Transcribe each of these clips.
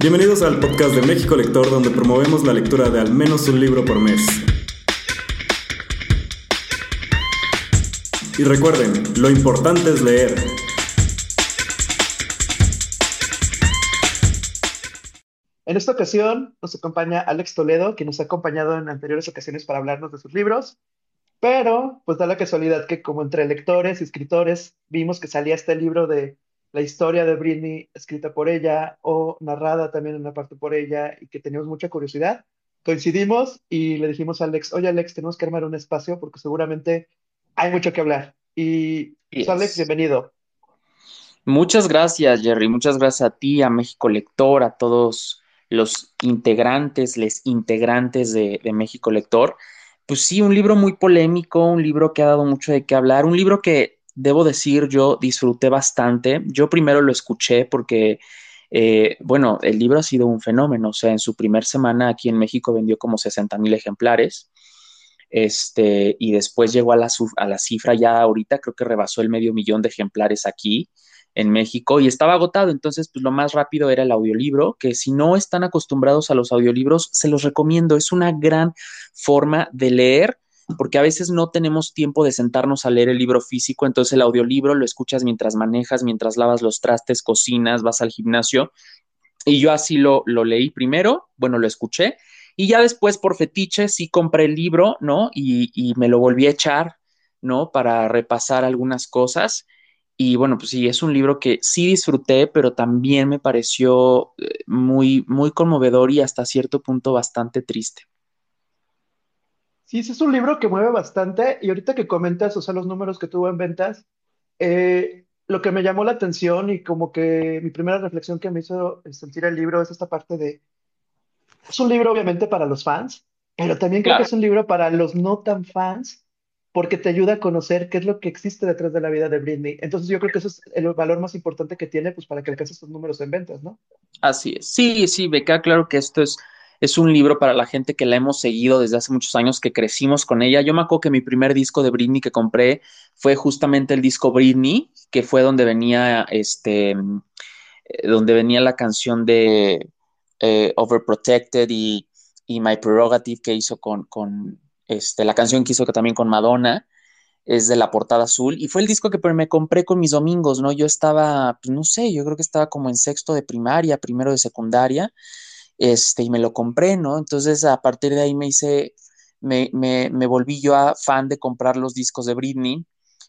Bienvenidos al podcast de México Lector, donde promovemos la lectura de al menos un libro por mes. Y recuerden, lo importante es leer. En esta ocasión nos acompaña Alex Toledo, que nos ha acompañado en anteriores ocasiones para hablarnos de sus libros, pero pues da la casualidad que como entre lectores y escritores vimos que salía este libro de la historia de Britney escrita por ella o narrada también en una parte por ella y que teníamos mucha curiosidad, coincidimos y le dijimos a Alex, oye Alex, tenemos que armar un espacio porque seguramente hay mucho que hablar. Y pues, Alex, bienvenido. Muchas gracias, Jerry. Muchas gracias a ti, a México Lector, a todos los integrantes, les integrantes de, de México Lector. Pues sí, un libro muy polémico, un libro que ha dado mucho de qué hablar, un libro que debo decir, yo disfruté bastante. Yo primero lo escuché porque, eh, bueno, el libro ha sido un fenómeno. O sea, en su primer semana aquí en México vendió como 60 mil ejemplares. Este, y después llegó a la, a la cifra ya ahorita, creo que rebasó el medio millón de ejemplares aquí en México y estaba agotado. Entonces, pues lo más rápido era el audiolibro, que si no están acostumbrados a los audiolibros, se los recomiendo. Es una gran forma de leer porque a veces no tenemos tiempo de sentarnos a leer el libro físico, entonces el audiolibro lo escuchas mientras manejas, mientras lavas los trastes, cocinas, vas al gimnasio. Y yo así lo, lo leí primero, bueno, lo escuché, y ya después por fetiche sí compré el libro, ¿no? Y, y me lo volví a echar, ¿no? Para repasar algunas cosas. Y bueno, pues sí, es un libro que sí disfruté, pero también me pareció eh, muy, muy conmovedor y hasta cierto punto bastante triste. Sí, ese es un libro que mueve bastante y ahorita que comentas, o sea, los números que tuvo en ventas, eh, lo que me llamó la atención y como que mi primera reflexión que me hizo sentir el libro es esta parte de, es un libro obviamente para los fans, pero también creo que es un libro para los no tan fans, porque te ayuda a conocer qué es lo que existe detrás de la vida de Britney. Entonces yo creo que eso es el valor más importante que tiene, pues para que alcance estos números en ventas, ¿no? Así es. Sí, sí, me queda claro que esto es es un libro para la gente que la hemos seguido desde hace muchos años, que crecimos con ella. Yo me acuerdo que mi primer disco de Britney que compré fue justamente el disco Britney, que fue donde venía este, eh, donde venía la canción de eh, Overprotected y, y, My Prerogative que hizo con, con este, la canción que hizo también con Madonna es de la portada azul y fue el disco que me compré con mis domingos, ¿no? Yo estaba, pues no sé, yo creo que estaba como en sexto de primaria, primero de secundaria este, y me lo compré, ¿no? Entonces a partir de ahí me hice, me, me, me volví yo a fan de comprar los discos de Britney,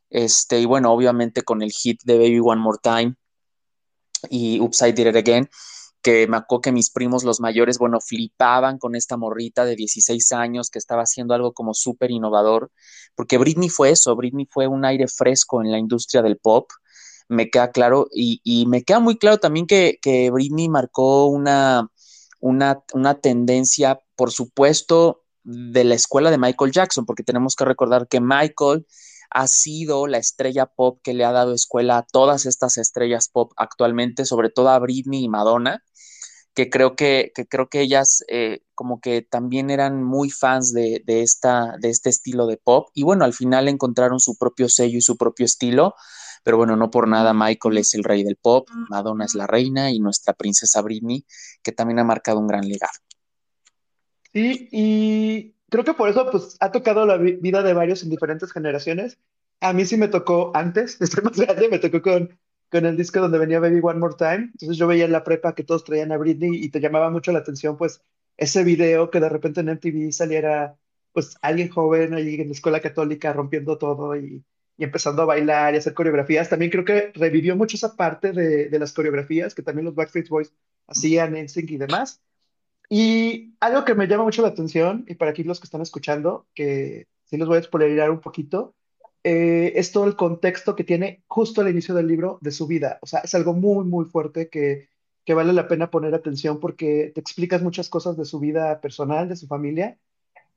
este, y bueno, obviamente con el hit de Baby One More Time y Upside Did It Again, que me acuerdo que mis primos, los mayores, bueno, flipaban con esta morrita de 16 años que estaba haciendo algo como súper innovador, porque Britney fue eso, Britney fue un aire fresco en la industria del pop, me queda claro, y, y me queda muy claro también que, que Britney marcó una, una, tendencia, por supuesto, de la escuela de Michael Jackson, porque tenemos que recordar que Michael ha sido la estrella pop que le ha dado escuela a todas estas estrellas pop actualmente, sobre todo a Britney y Madonna, que creo que, creo que ellas eh, como que también eran muy fans de, de, esta, de este estilo de pop y bueno, al final encontraron su propio sello y su propio estilo pero bueno, no por nada Michael es el rey del pop, Madonna es la reina y nuestra princesa Britney, que también ha marcado un gran legado. Sí, y creo que por eso pues ha tocado la vida de varios en diferentes generaciones. A mí sí me tocó antes, estoy más grande, me tocó con, con el disco donde venía Baby One More Time. Entonces yo veía en la prepa que todos traían a Britney y te llamaba mucho la atención pues ese video que de repente en MTV saliera pues alguien joven ahí en la escuela católica rompiendo todo y y empezando a bailar y hacer coreografías. También creo que revivió mucho esa parte de, de las coreografías que también los Backstreet Boys hacían en Sync y demás. Y algo que me llama mucho la atención, y para aquí los que están escuchando, que sí los voy a spoilerar un poquito, eh, es todo el contexto que tiene justo al inicio del libro de su vida. O sea, es algo muy, muy fuerte que, que vale la pena poner atención porque te explicas muchas cosas de su vida personal, de su familia,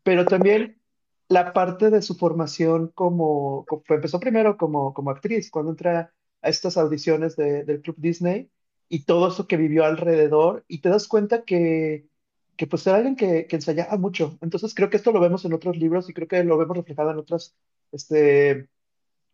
pero también la parte de su formación como, empezó primero como, actriz, cuando entra a estas audiciones del Club Disney y todo eso que vivió alrededor y te das cuenta que, que pues era alguien que, ensayaba mucho. Entonces creo que esto lo vemos en otros libros y creo que lo vemos reflejado en otras este,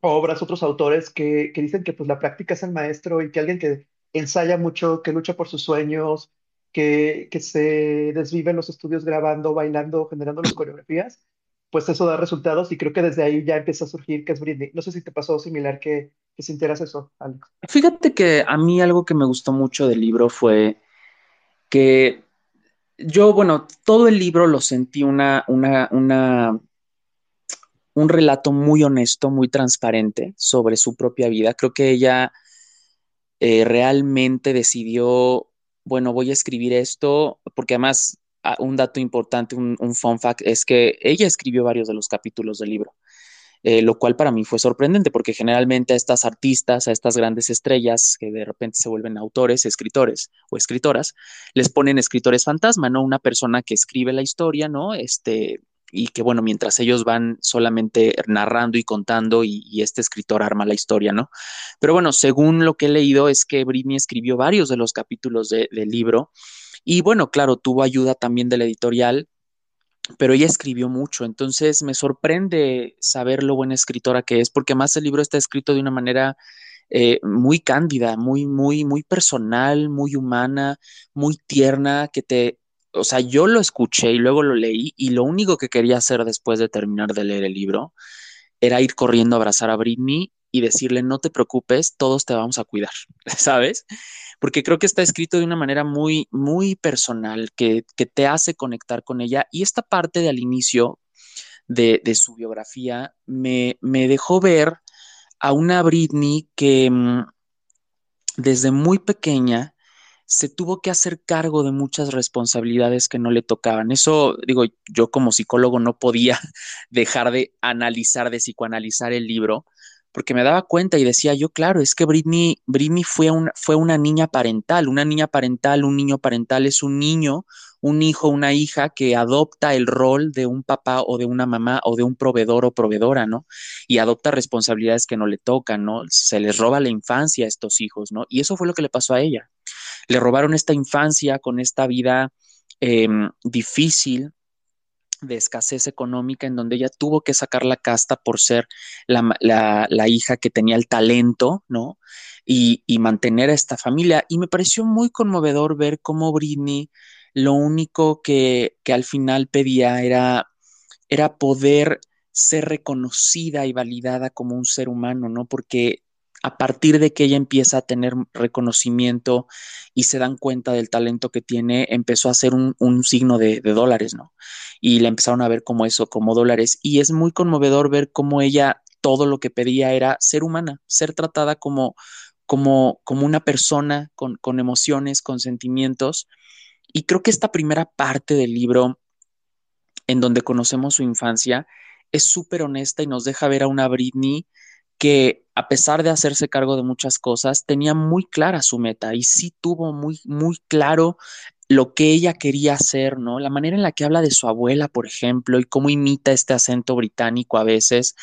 obras, otros autores que, que dicen que pues la práctica es el maestro y que alguien que ensaya mucho, que lucha por sus sueños, que, que se desvive en los estudios grabando, bailando, generando las coreografías, pues eso da resultados y creo que desde ahí ya empieza a surgir que es Britney. No sé si te pasó similar que, que sintieras eso, Alex. Fíjate que a mí algo que me gustó mucho del libro fue que yo, bueno, todo el libro lo sentí una, una, una, un relato muy honesto, muy transparente sobre su propia vida. Creo que ella eh, realmente decidió, bueno, voy a escribir esto, porque además un dato importante, un, un, fun fact, es que ella escribió varios de los capítulos del libro, eh, lo cual para mí fue sorprendente, porque generalmente a estas artistas, a estas grandes estrellas que de repente se vuelven autores, escritores o escritoras, les ponen escritores fantasma, ¿no? Una persona que escribe la historia, ¿no? Este, y que bueno, mientras ellos van solamente narrando y contando y, y, este escritor arma la historia, ¿no? Pero bueno, según lo que he leído es que Britney escribió varios de los capítulos de, del libro y bueno, claro, tuvo ayuda también de la editorial, pero ella escribió mucho, entonces me sorprende saber lo buena escritora que es, porque más el libro está escrito de una manera eh, muy cándida, muy, muy, muy personal, muy humana, muy tierna, que te, o sea, yo lo escuché y luego lo leí y lo único que quería hacer después de terminar de leer el libro era ir corriendo a abrazar a Britney y decirle, no te preocupes, todos te vamos a cuidar, ¿sabes? Porque creo que está escrito de una manera muy, muy personal, que, que te hace conectar con ella. Y esta parte de al inicio de, de su biografía me, me, dejó ver a una Britney que mmm, desde muy pequeña se tuvo que hacer cargo de muchas responsabilidades que no le tocaban. Eso, digo, yo como psicólogo no podía dejar de analizar, de psicoanalizar el libro, porque me daba cuenta y decía yo, claro, es que Britney, Britney fue, un, fue una niña parental, una niña parental, un niño parental es un niño, un hijo, una hija que adopta el rol de un papá o de una mamá o de un proveedor o proveedora, ¿no? Y adopta responsabilidades que no le tocan, ¿no? Se les roba la infancia a estos hijos, ¿no? Y eso fue lo que le pasó a ella le robaron esta infancia con esta vida eh, difícil de escasez económica en donde ella tuvo que sacar la casta por ser la, la, la hija que tenía el talento, ¿no? Y, y, mantener a esta familia. Y me pareció muy conmovedor ver cómo Britney lo único que, que al final pedía era, era poder ser reconocida y validada como un ser humano, ¿no? Porque a partir de que ella empieza a tener reconocimiento y se dan cuenta del talento que tiene, empezó a hacer un, un signo de, de, dólares, ¿no? Y la empezaron a ver como eso, como dólares. Y es muy conmovedor ver cómo ella todo lo que pedía era ser humana, ser tratada como, como, como una persona con, con emociones, con sentimientos. Y creo que esta primera parte del libro, en donde conocemos su infancia, es súper honesta y nos deja ver a una Britney que a pesar de hacerse cargo de muchas cosas, tenía muy clara su meta y sí tuvo muy, muy claro lo que ella quería hacer, ¿no? La manera en la que habla de su abuela, por ejemplo, y cómo imita este acento británico a veces,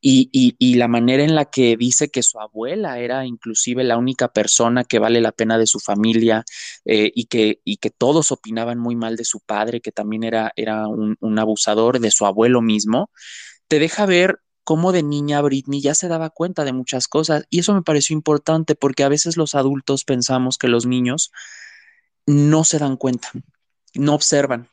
y, y, la manera en la que dice que su abuela era inclusive la única persona que vale la pena de su familia, eh, y, que, y que todos opinaban muy mal de su padre, que también era, era un abusador de su abuelo mismo, te deja ver cómo de niña Britney ya se daba cuenta de muchas cosas y eso me pareció importante porque a veces los adultos pensamos que los niños no se dan cuenta, no observan.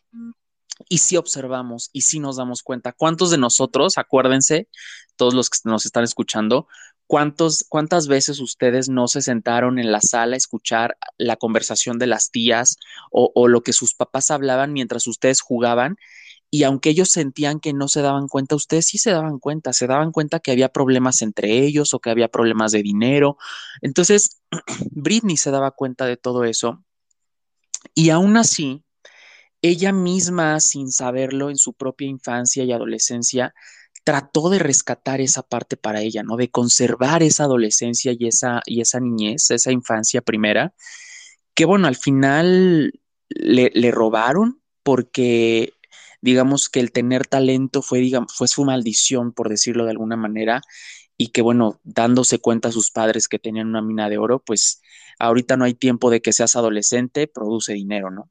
Y si sí observamos y si sí nos damos cuenta, ¿cuántos de nosotros, acuérdense, todos los que nos están escuchando, cuántos, cuántas veces ustedes no se sentaron en la sala a escuchar la conversación de las tías o, o lo que sus papás hablaban mientras ustedes jugaban y aunque ellos sentían que no se daban cuenta, ustedes sí se daban cuenta, se daban cuenta que había problemas entre ellos o que había problemas de dinero. Entonces, Britney se daba cuenta de todo eso y aún así, ella misma, sin saberlo, en su propia infancia y adolescencia, trató de rescatar esa parte para ella, ¿no? De conservar esa adolescencia y esa, y esa niñez, esa infancia primera, que bueno, al final le, le robaron porque digamos que el tener talento fue, digamos, fue su maldición, por decirlo de alguna manera, y que bueno, dándose cuenta a sus padres que tenían una mina de oro, pues ahorita no hay tiempo de que seas adolescente, produce dinero, ¿no?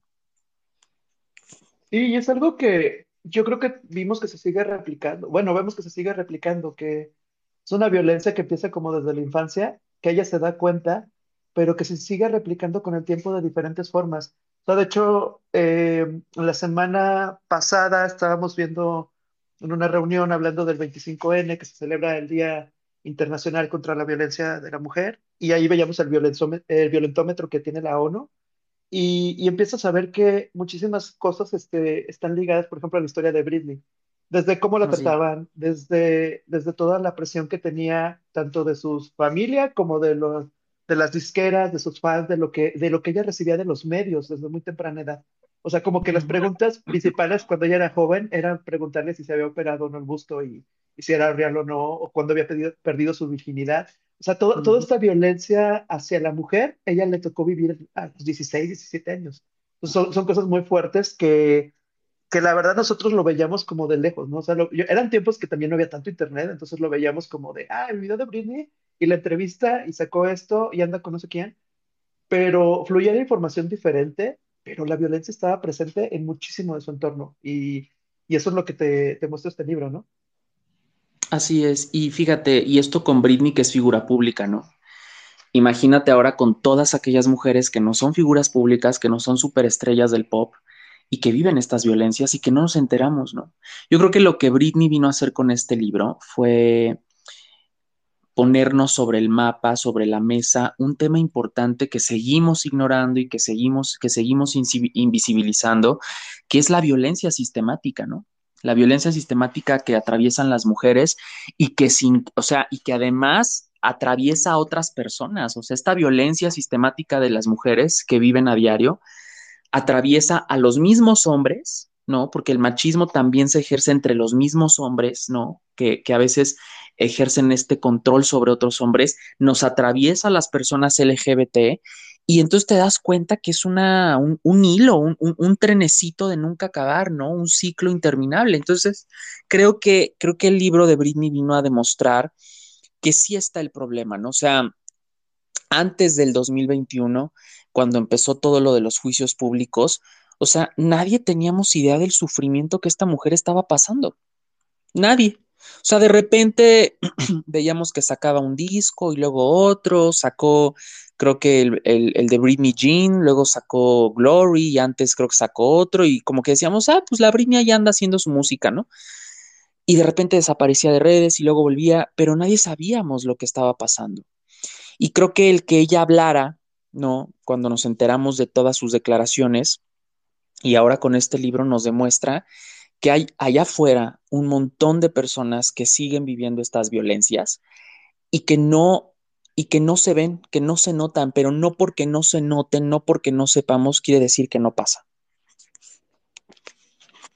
Sí, y es algo que yo creo que vimos que se sigue replicando, bueno, vemos que se sigue replicando, que es una violencia que empieza como desde la infancia, que ella se da cuenta, pero que se sigue replicando con el tiempo de diferentes formas. O sea, de hecho, eh, la semana pasada estábamos viendo en una reunión hablando del 25N, que se celebra el Día Internacional contra la Violencia de la Mujer, y ahí veíamos el, violentómetro que tiene la ONU, y, y empiezas a ver que muchísimas cosas este, están ligadas, por ejemplo, a la historia de Britney, desde cómo la Así. trataban, desde, desde toda la presión que tenía, tanto de su familia como de los, de las disqueras, de sus fans, de lo que, de lo que ella recibía de los medios desde muy temprana edad. O sea, como que las preguntas principales cuando ella era joven eran preguntarle si se había operado o no el busto y, y si era real o no, o cuándo había pedido- perdido su virginidad. O sea, todo- toda esta violencia hacia la mujer, ella le tocó vivir a los 16, 17 años. Son, son cosas muy fuertes que, que la verdad nosotros lo veíamos como de lejos, ¿no? O sea, lo- yo- eran tiempos que también no había tanto internet, entonces lo veíamos como de, ah, el video de Britney y la entrevista y sacó esto y anda con no sé quién, pero fluía información diferente, pero la violencia estaba presente en muchísimo de su entorno y, y eso es lo que te, te muestra este libro, ¿no? Así es. Y fíjate, y esto con Britney, que es figura pública, ¿no? Imagínate ahora con todas aquellas mujeres que no son figuras públicas, que no son superestrellas del pop y que viven estas violencias y que no nos enteramos, ¿no? Yo creo que lo que Britney vino a hacer con este libro fue ponernos sobre el mapa, sobre la mesa, un tema importante que seguimos ignorando y que seguimos, que seguimos invisibilizando, que es la violencia sistemática, ¿no? La violencia sistemática que atraviesan las mujeres y que sin, o sea, y que además atraviesa a otras personas, o sea, esta violencia sistemática de las mujeres que viven a diario atraviesa a los mismos hombres, ¿no? Porque el machismo también se ejerce entre los mismos hombres, ¿no? Que, que a veces ejercen este control sobre otros hombres, nos atraviesa a las personas LGBT y entonces te das cuenta que es una, un, hilo, un, un, un, trenecito de nunca acabar, ¿no? Un ciclo interminable. Entonces, creo que, creo que el libro de Britney vino a demostrar que sí está el problema, ¿no? O sea, antes del 2021, cuando empezó todo lo de los juicios públicos, o sea, nadie teníamos idea del sufrimiento que esta mujer estaba pasando. Nadie. O sea, de repente veíamos que sacaba un disco y luego otro, sacó, creo que el, el, el, de Britney Jean, luego sacó Glory y antes creo que sacó otro y como que decíamos, ah, pues la Britney ya anda haciendo su música, ¿no? Y de repente desaparecía de redes y luego volvía, pero nadie sabíamos lo que estaba pasando. Y creo que el que ella hablara, ¿no? Cuando nos enteramos de todas sus declaraciones, y ahora con este libro nos demuestra que hay allá afuera un montón de personas que siguen viviendo estas violencias y que no y que no se ven, que no se notan, pero no porque no se noten, no porque no sepamos, quiere decir que no pasa.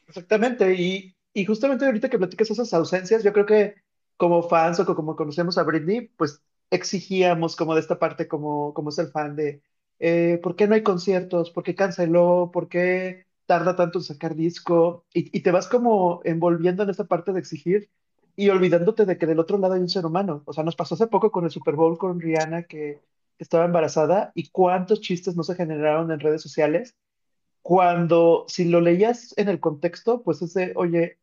Exactamente, y, y justamente ahorita que platicas esas ausencias, yo creo que como fans o como conocemos a Britney, pues exigíamos como de esta parte, como, como es el fan de, eh, ¿por qué no hay conciertos? ¿Por qué canceló? ¿Por qué tarda tanto en sacar disco? Y, y te vas como envolviendo en esta parte de exigir y olvidándote de que del otro lado hay un ser humano. O sea, nos pasó hace poco con el Super Bowl con Rihanna que, estaba embarazada y cuántos chistes no se generaron en redes sociales cuando si lo leías en el contexto, pues es de, oye,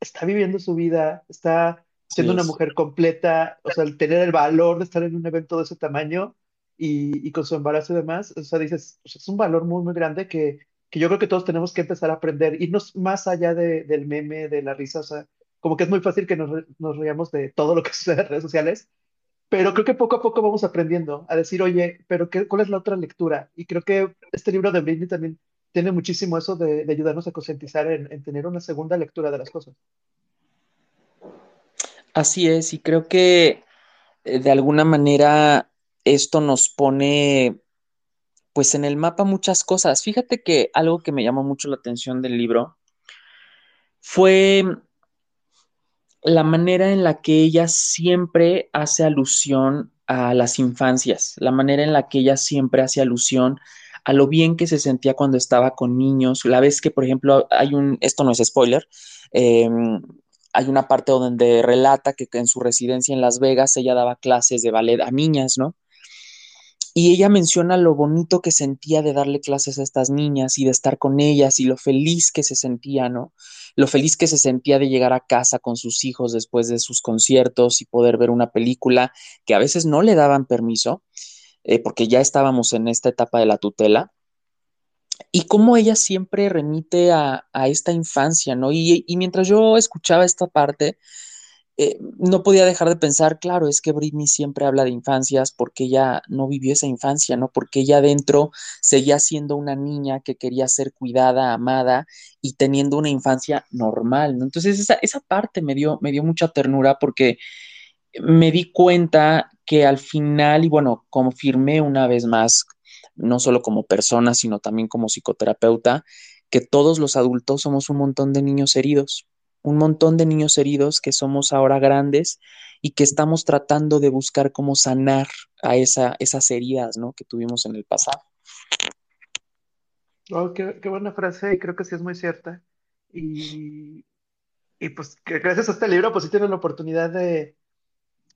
está viviendo su vida, está Sí siendo una mujer completa, o sea, el tener el valor de estar en un evento de ese tamaño y, y con su embarazo y demás, o sea, dices, es un valor muy, muy grande que, que yo creo que todos tenemos que empezar a aprender, irnos más allá de- del meme, de la risa, o sea, como que es muy fácil que nos, nos riamos de todo lo que sucede en redes sociales, pero creo que poco a poco vamos aprendiendo a decir, oye, pero qué, ¿cuál es la otra lectura? Y creo que este libro de Britney también tiene muchísimo eso de, de ayudarnos a concientizar en, en tener una segunda lectura de las cosas. Así es, y creo que eh, de alguna manera esto nos pone pues en el mapa muchas cosas. Fíjate que algo que me llamó mucho la atención del libro fue la manera en la que ella siempre hace alusión a las infancias, la manera en la que ella siempre hace alusión a lo bien que se sentía cuando estaba con niños. La vez que, por ejemplo, hay un, esto no es spoiler, eh, hay una parte donde relata que en su residencia en Las Vegas ella daba clases de ballet a niñas, ¿no? Y ella menciona lo bonito que sentía de darle clases a estas niñas y de estar con ellas y lo feliz que se sentía, ¿no? Lo feliz que se sentía de llegar a casa con sus hijos después de sus conciertos y poder ver una película que a veces no le daban permiso, eh, porque ya estábamos en esta etapa de la tutela. y cómo ella siempre remite a, esta infancia, ¿no? Y, mientras yo escuchaba esta parte, eh, no podía dejar de pensar, claro, es que Britney siempre habla de infancias porque ella no vivió esa infancia, ¿no? Porque ella adentro seguía siendo una niña que quería ser cuidada, amada y teniendo una infancia normal, ¿no? Entonces esa, esa parte me dio, me dio mucha ternura porque me di cuenta que al final, y bueno, confirmé una vez más no solo como persona, sino también como psicoterapeuta, que todos los adultos somos un montón de niños heridos, un montón de niños heridos que somos ahora grandes y que estamos tratando de buscar cómo sanar a esa, esas heridas ¿no? que tuvimos en el pasado. Oh, qué, buena frase y creo que sí es muy cierta. Y, y pues gracias a este libro pues sí tienen la oportunidad de,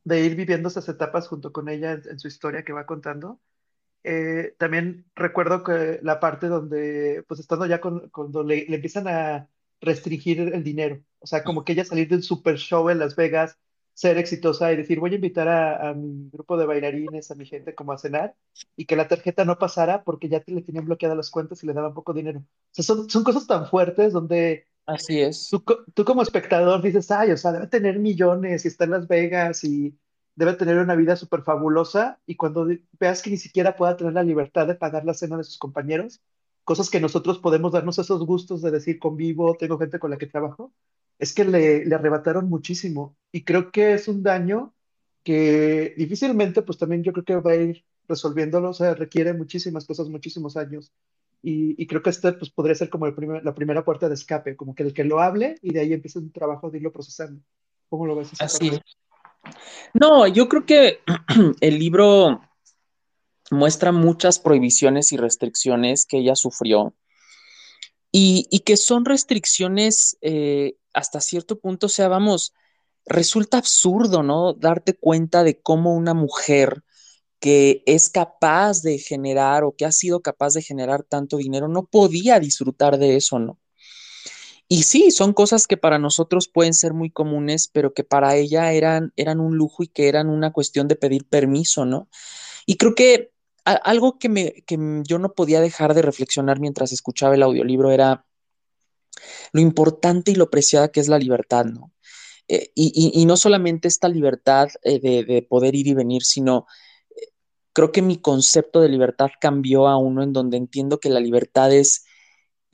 de ir viviendo esas etapas junto con ella en su historia que va contando. Eh, también recuerdo que la parte donde, pues estando ya con, cuando le, empiezan a restringir el dinero, o sea, como que ella salir del super show en Las Vegas, ser exitosa y decir, voy a invitar a, mi grupo de bailarines, a mi gente como a cenar, y que la tarjeta no pasara porque ya le tenían bloqueadas las cuentas y le daban poco dinero. O sea, son, son cosas tan fuertes donde... Así es. Tú, tú como espectador dices, ay, o sea, debe tener millones y está en Las Vegas y debe tener una vida súper fabulosa y cuando veas que ni siquiera pueda tener la libertad de pagar la cena de sus compañeros, cosas que nosotros podemos darnos esos gustos de decir convivo, tengo gente con la que trabajo, es que le, le arrebataron muchísimo y creo que es un daño que difícilmente, pues también yo creo que va a ir resolviéndolo, o sea, requiere muchísimas cosas, muchísimos años. Y, y creo que este pues, podría ser como el primer, la primera puerta de escape, como que el que lo hable y de ahí empieza un trabajo de irlo procesando. ¿Cómo lo ves? Así es. No, yo creo que el libro muestra muchas prohibiciones y restricciones que ella sufrió y, que son restricciones eh, hasta cierto punto, o sea, vamos, resulta absurdo, ¿no? Darte cuenta de cómo una mujer que es capaz de generar o que ha sido capaz de generar tanto dinero no podía disfrutar de eso, ¿no? Y sí, son cosas que para nosotros pueden ser muy comunes, pero que para ella eran, eran un lujo y que eran una cuestión de pedir permiso, ¿no? Y creo que algo que, me, que yo no podía dejar de reflexionar mientras escuchaba el audiolibro era lo importante y lo preciada que es la libertad, ¿no? Eh, y, no solamente esta libertad eh, de, de, poder ir y venir, sino eh, creo que mi concepto de libertad cambió a uno en donde entiendo que la libertad es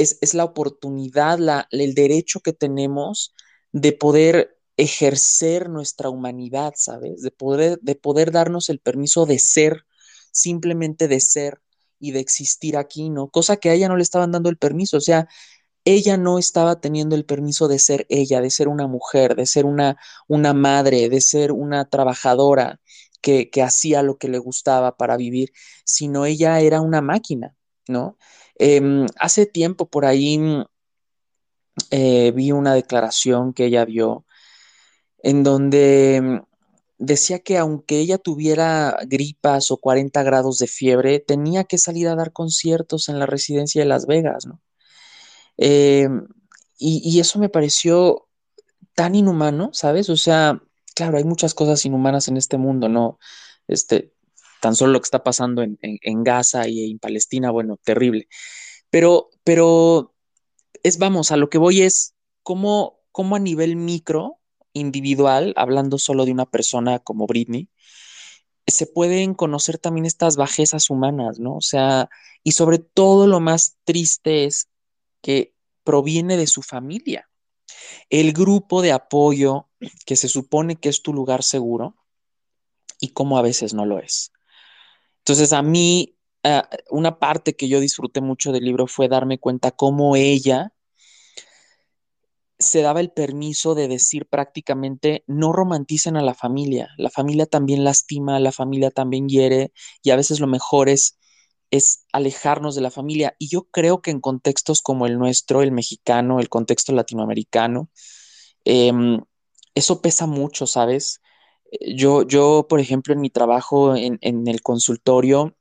es, la oportunidad, la, el derecho que tenemos de poder ejercer nuestra humanidad, ¿sabes? De poder, de poder darnos el permiso de ser, simplemente de ser y de existir aquí, ¿no? Cosa que a ella no le estaban dando el permiso, o sea, ella no estaba teniendo el permiso de ser ella, de ser una mujer, de ser una, una madre, de ser una trabajadora que, que hacía lo que le gustaba para vivir, sino ella era una máquina, ¿no? Em, hace tiempo por ahí eh, vi una declaración que ella dio en donde decía que aunque ella tuviera gripas o 40 grados de fiebre, tenía que salir a dar conciertos en la residencia de Las Vegas, ¿no? Em, y, y, eso me pareció tan inhumano, ¿sabes? O sea, claro, hay muchas cosas inhumanas en este mundo, ¿no? Este, tan solo lo que está pasando en, Gaza y en Palestina, bueno, terrible. Pero, pero es, vamos, a lo que voy es cómo, cómo a nivel micro, individual, hablando solo de una persona como Britney, se pueden conocer también estas bajezas humanas, ¿no? O sea, y sobre todo lo más triste es que proviene de su familia. El grupo de apoyo que se supone que es tu lugar seguro y cómo a veces no lo es. Entonces, a mí, ah, una parte que yo disfruté mucho del libro fue darme cuenta cómo ella se daba el permiso de decir prácticamente no romanticen a la familia, la familia también lastima, la familia también hiere y a veces lo mejor es, es alejarnos de la familia. Y yo creo que en contextos como el nuestro, el mexicano, el contexto latinoamericano, em, eso pesa mucho, ¿sabes? Yo, yo, por ejemplo, en mi trabajo en, el consultorio,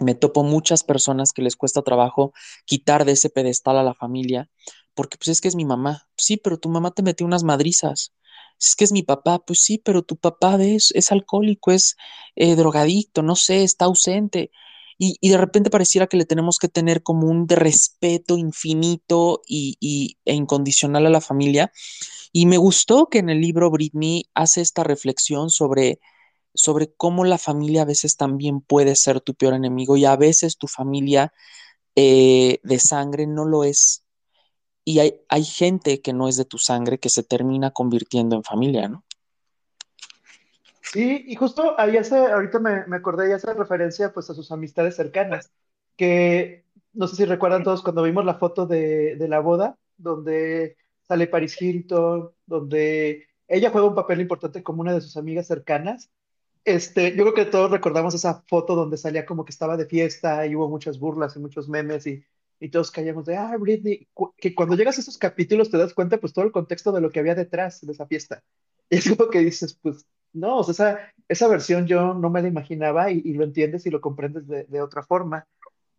me topo muchas personas que les cuesta trabajo quitar de ese pedestal a la familia, porque pues es que es mi mamá. Sí, pero tu mamá te metió unas madrizas. Es que es mi papá, pues sí, pero tu papá es, es alcohólico, es eh, drogadicto, no sé, está ausente. Y, de repente pareciera que le tenemos que tener como un respeto infinito y, y, e incondicional a la familia. Y me gustó que en el libro Britney hace esta reflexión sobre, sobre cómo la familia a veces también puede ser tu peor enemigo y a veces tu familia eh, de sangre no lo es. Y hay, hay gente que no es de tu sangre que se termina convirtiendo en familia, ¿no? Sí, y justo ahí hace, ahorita me, me acordé y hace referencia pues a sus amistades cercanas, que no sé si recuerdan todos cuando vimos la foto de, de la boda, donde sale Paris Hilton, donde ella juega un papel importante como una de sus amigas cercanas. Este, yo creo que todos recordamos esa foto donde salía como que estaba de fiesta y hubo muchas burlas y muchos memes y, y todos callamos de, ah, Britney, que cuando llegas a esos capítulos te das cuenta pues todo el contexto de lo que había detrás de esa fiesta. Y es como que dices, pues no, o sea, esa, esa versión yo no me la imaginaba y, lo entiendes y lo comprendes de, otra forma.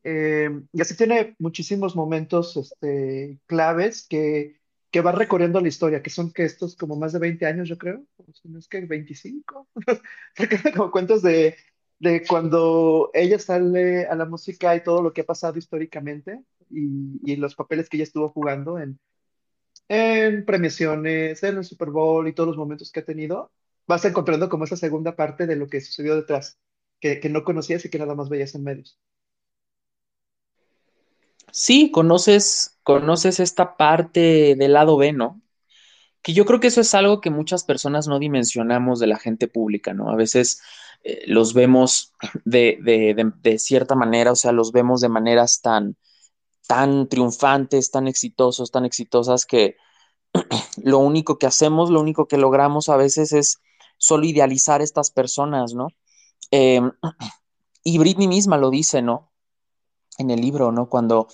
Eh, y así tiene muchísimos momentos este, claves que, que van recorriendo la historia, que son que estos como más de 20 años, yo creo, si no es que 25, como cuentos de, de cuando ella sale a la música y todo lo que ha pasado históricamente y, y los papeles que ella estuvo jugando en, en premiaciones, en el Super Bowl y todos los momentos que ha tenido vas encontrando como esa segunda parte de lo que sucedió detrás, que, que no conocías y que nada más veías en medios. Sí, conoces, conoces esta parte del lado B, ¿no? Que yo creo que eso es algo que muchas personas no dimensionamos de la gente pública, ¿no? A veces eh, los vemos de, de, de, de, cierta manera, o sea, los vemos de maneras tan, tan triunfantes, tan exitosos, tan exitosas que lo único que hacemos, lo único que logramos a veces es solo idealizar estas personas, ¿no? Eh, y Britney misma lo dice, ¿no? En el libro, ¿no? Cuando,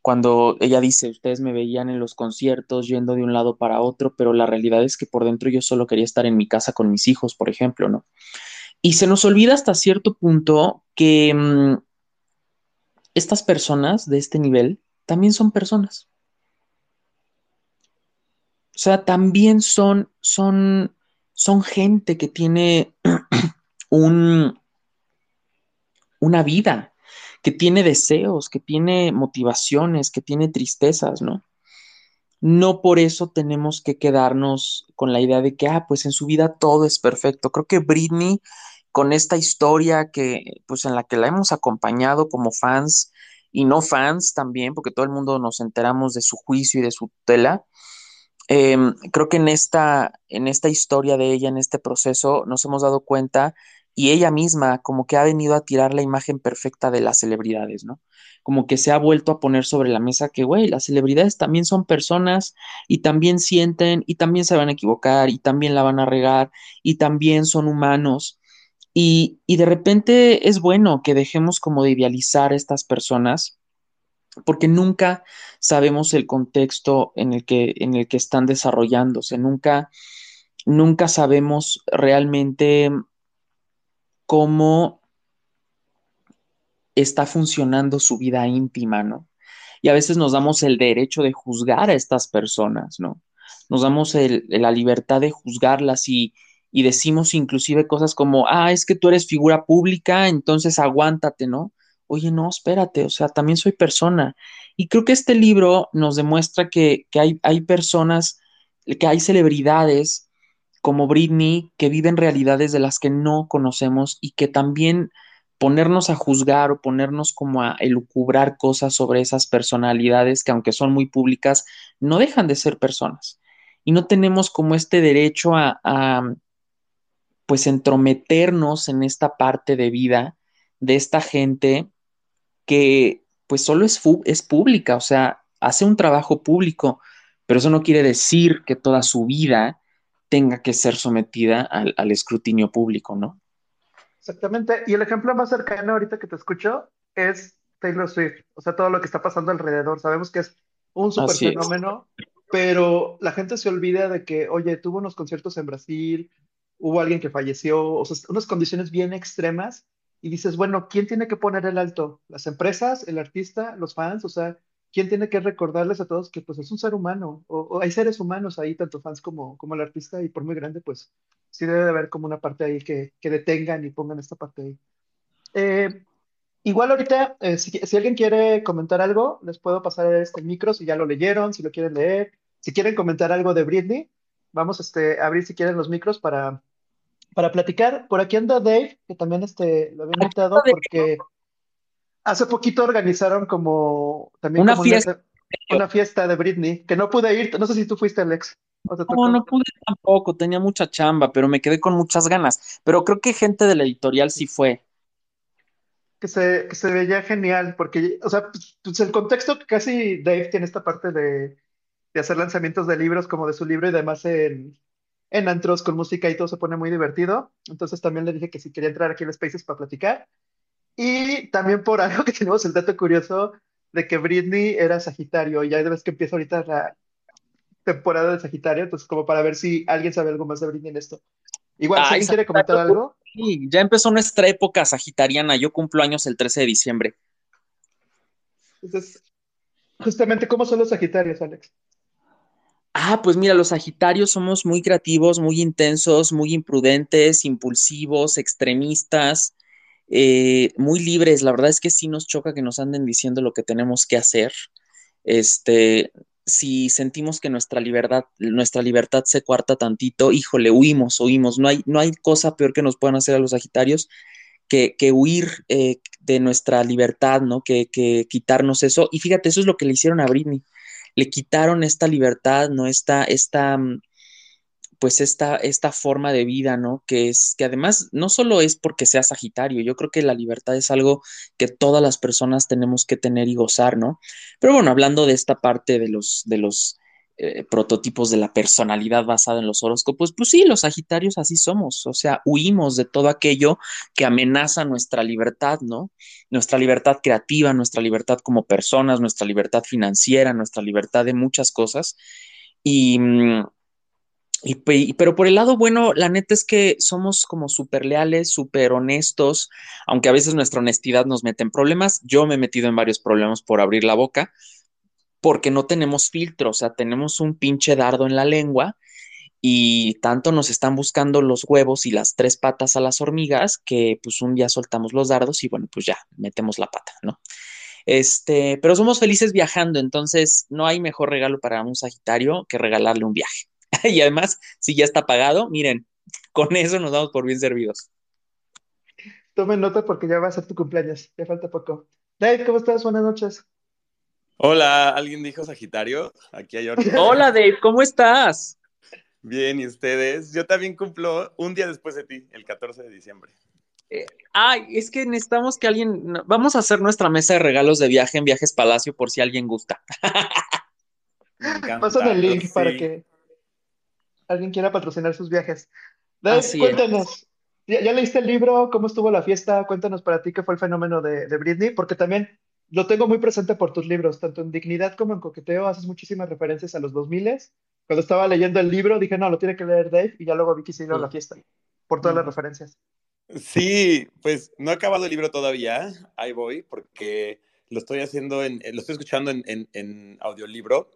cuando ella dice, ustedes me veían en los conciertos yendo de un lado para otro, pero la realidad es que por dentro yo solo quería estar en mi casa con mis hijos, por ejemplo, ¿no? Y se nos olvida hasta cierto punto que mmm, estas personas de este nivel también son personas. O sea, también son, son son gente que tiene un, una vida, que tiene deseos, que tiene motivaciones, que tiene tristezas, ¿no? No por eso tenemos que quedarnos con la idea de que, ah, pues en su vida todo es perfecto. Creo que Britney, con esta historia que, pues en la que la hemos acompañado como fans y no fans también, porque todo el mundo nos enteramos de su juicio y de su tutela, eh, creo que en esta, en esta historia de ella, en este proceso, nos hemos dado cuenta y ella misma como que ha venido a tirar la imagen perfecta de las celebridades, ¿no? Como que se ha vuelto a poner sobre la mesa que, güey, las celebridades también son personas y también sienten y también se van a equivocar y también la van a regar y también son humanos. Y, y de repente es bueno que dejemos como de idealizar a estas personas porque nunca sabemos el contexto en el que, en el que están desarrollándose, nunca, nunca sabemos realmente cómo está funcionando su vida íntima, ¿no? Y a veces nos damos el derecho de juzgar a estas personas, ¿no? Nos damos la libertad de juzgarlas y, y decimos inclusive cosas como, ah, es que tú eres figura pública, entonces aguántate, ¿no? Oye, no, espérate, o sea, también soy persona. Y creo que este libro nos demuestra que, que hay, hay personas, que hay celebridades como Britney que viven realidades de las que no conocemos y que también ponernos a juzgar o ponernos como a elucubrar cosas sobre esas personalidades que aunque son muy públicas, no dejan de ser personas. Y no tenemos como este derecho a, a pues entrometernos en esta parte de vida de esta gente que pues solo es, es pública, o sea, hace un trabajo público, pero eso no quiere decir que toda su vida tenga que ser sometida al, al, escrutinio público, ¿no? Exactamente. Y el ejemplo más cercano ahorita que te escucho es Taylor Swift. O sea, todo lo que está pasando alrededor. Sabemos que es un super fenómeno, pero la gente se olvida de que, oye, tuvo unos conciertos en Brasil, hubo alguien que falleció, o sea, unas condiciones bien extremas y dices, bueno, ¿quién tiene que poner el alto? ¿Las empresas, el artista, los fans? O sea, ¿quién tiene que recordarles a todos que pues es un ser humano? O, hay seres humanos ahí, tanto fans como, como el artista, y por muy grande, pues sí debe de haber como una parte ahí que, que detengan y pongan esta parte ahí. Eh, igual ahorita, eh, si, si alguien quiere comentar algo, les puedo pasar este micro si ya lo leyeron, si lo quieren leer. Si quieren comentar algo de Britney, vamos este, a abrir si quieren los micros para, para platicar. Por aquí anda Dave, que también este, lo había invitado porque hace poquito organizaron como también Una como fiesta. una fiesta de Britney, que no pude ir. No sé si tú fuiste, Alex. ¿O te No, no pude tampoco, tenía mucha chamba, pero me quedé con muchas ganas. Pero creo que gente de la editorial sí fue. que se, que se veía genial, porque, o sea, pues, pues el contexto que casi Dave tiene esta parte de, de hacer lanzamientos de libros como de su libro y además en, en antros con música y todo se pone muy divertido. Entonces también le dije que si quería entrar aquí en Spaces para platicar. Y también por algo que tenemos el dato curioso de que Britney era Sagitario y ya ves que empieza ahorita la temporada de Sagitario, entonces como para ver si alguien sabe algo más de Britney en esto. Igual, si alguien quiere comentar algo, sí, ya empezó nuestra época sagitariana. Yo cumplo años el 13 de diciembre. entonces, justamente, ¿cómo son los Sagitarios, Alex? Ah, pues mira, los Sagitarios somos muy creativos, muy intensos, muy imprudentes, impulsivos, extremistas, eh, muy libres. La verdad es que sí nos choca que nos anden diciendo lo que tenemos que hacer. Este, si sentimos que nuestra libertad, nuestra libertad se cuarta tantito, híjole, huimos, huimos. No hay, no hay cosa peor que nos puedan hacer a los Sagitarios que, que huir eh, de nuestra libertad, ¿no? Que, que quitarnos eso. Y fíjate, eso es lo que le hicieron a Britney. Le quitaron esta libertad, ¿no? Esta, esta, mm, pues esta, esta forma de vida, ¿no? Que es, que además no solo es porque sea Sagitario, yo creo que la libertad es algo que todas las personas tenemos que tener y gozar, ¿no? Pero bueno, hablando de esta parte de los, de los eh, prototipos de la personalidad basada en los horóscopos, pues sí, los Sagitarios así somos, o sea, huimos de todo aquello que amenaza nuestra libertad, ¿no? Nuestra libertad creativa, nuestra libertad como personas, nuestra libertad financiera, nuestra libertad de muchas cosas. Y, mm, pero por el lado bueno, la neta es que somos como súper leales, súper honestos, aunque a veces nuestra honestidad nos mete en problemas. Yo me he metido en varios problemas por abrir la boca, porque no tenemos filtro, o sea, tenemos un pinche dardo en la lengua y tanto nos están buscando los huevos y las tres patas a las hormigas que pues un día soltamos los dardos y bueno, pues ya metemos la pata, ¿no? Este, pero somos felices viajando, entonces no hay mejor regalo para un Sagitario que regalarle un viaje. Y además, si ya está pagado, miren, con eso nos damos por bien servidos. Tomen nota porque ya va a ser tu cumpleaños, ya falta poco. Dave, ¿cómo estás? Buenas noches. Hola, ¿alguien dijo Sagitario? Aquí hay otro. Hola Dave, ¿cómo estás? Bien, ¿y ustedes? Yo también cumplo un día después de ti, el 14 de diciembre. Eh, ay, es que necesitamos que alguien, vamos a hacer nuestra mesa de regalos de viaje en Viajes Palacio por si alguien gusta. Me encanta. Pasan el link Sí. para que alguien quiera patrocinar sus viajes. Dave, Así es. cuéntanos. ¿Ya, ya leíste el libro? ¿Cómo estuvo la fiesta? Cuéntanos para ti qué fue el fenómeno de, de Britney, porque también lo tengo muy presente por tus libros, tanto en Dignidad como en Coqueteo, haces muchísimas referencias a los 2000 Cuando estaba leyendo el libro dije, no, lo tiene que leer Dave, y ya luego vi que se a la fiesta, por todas las referencias. Sí, pues no he acabado el libro todavía, ahí voy, porque lo estoy haciendo, en, lo estoy escuchando en, en, en audiolibro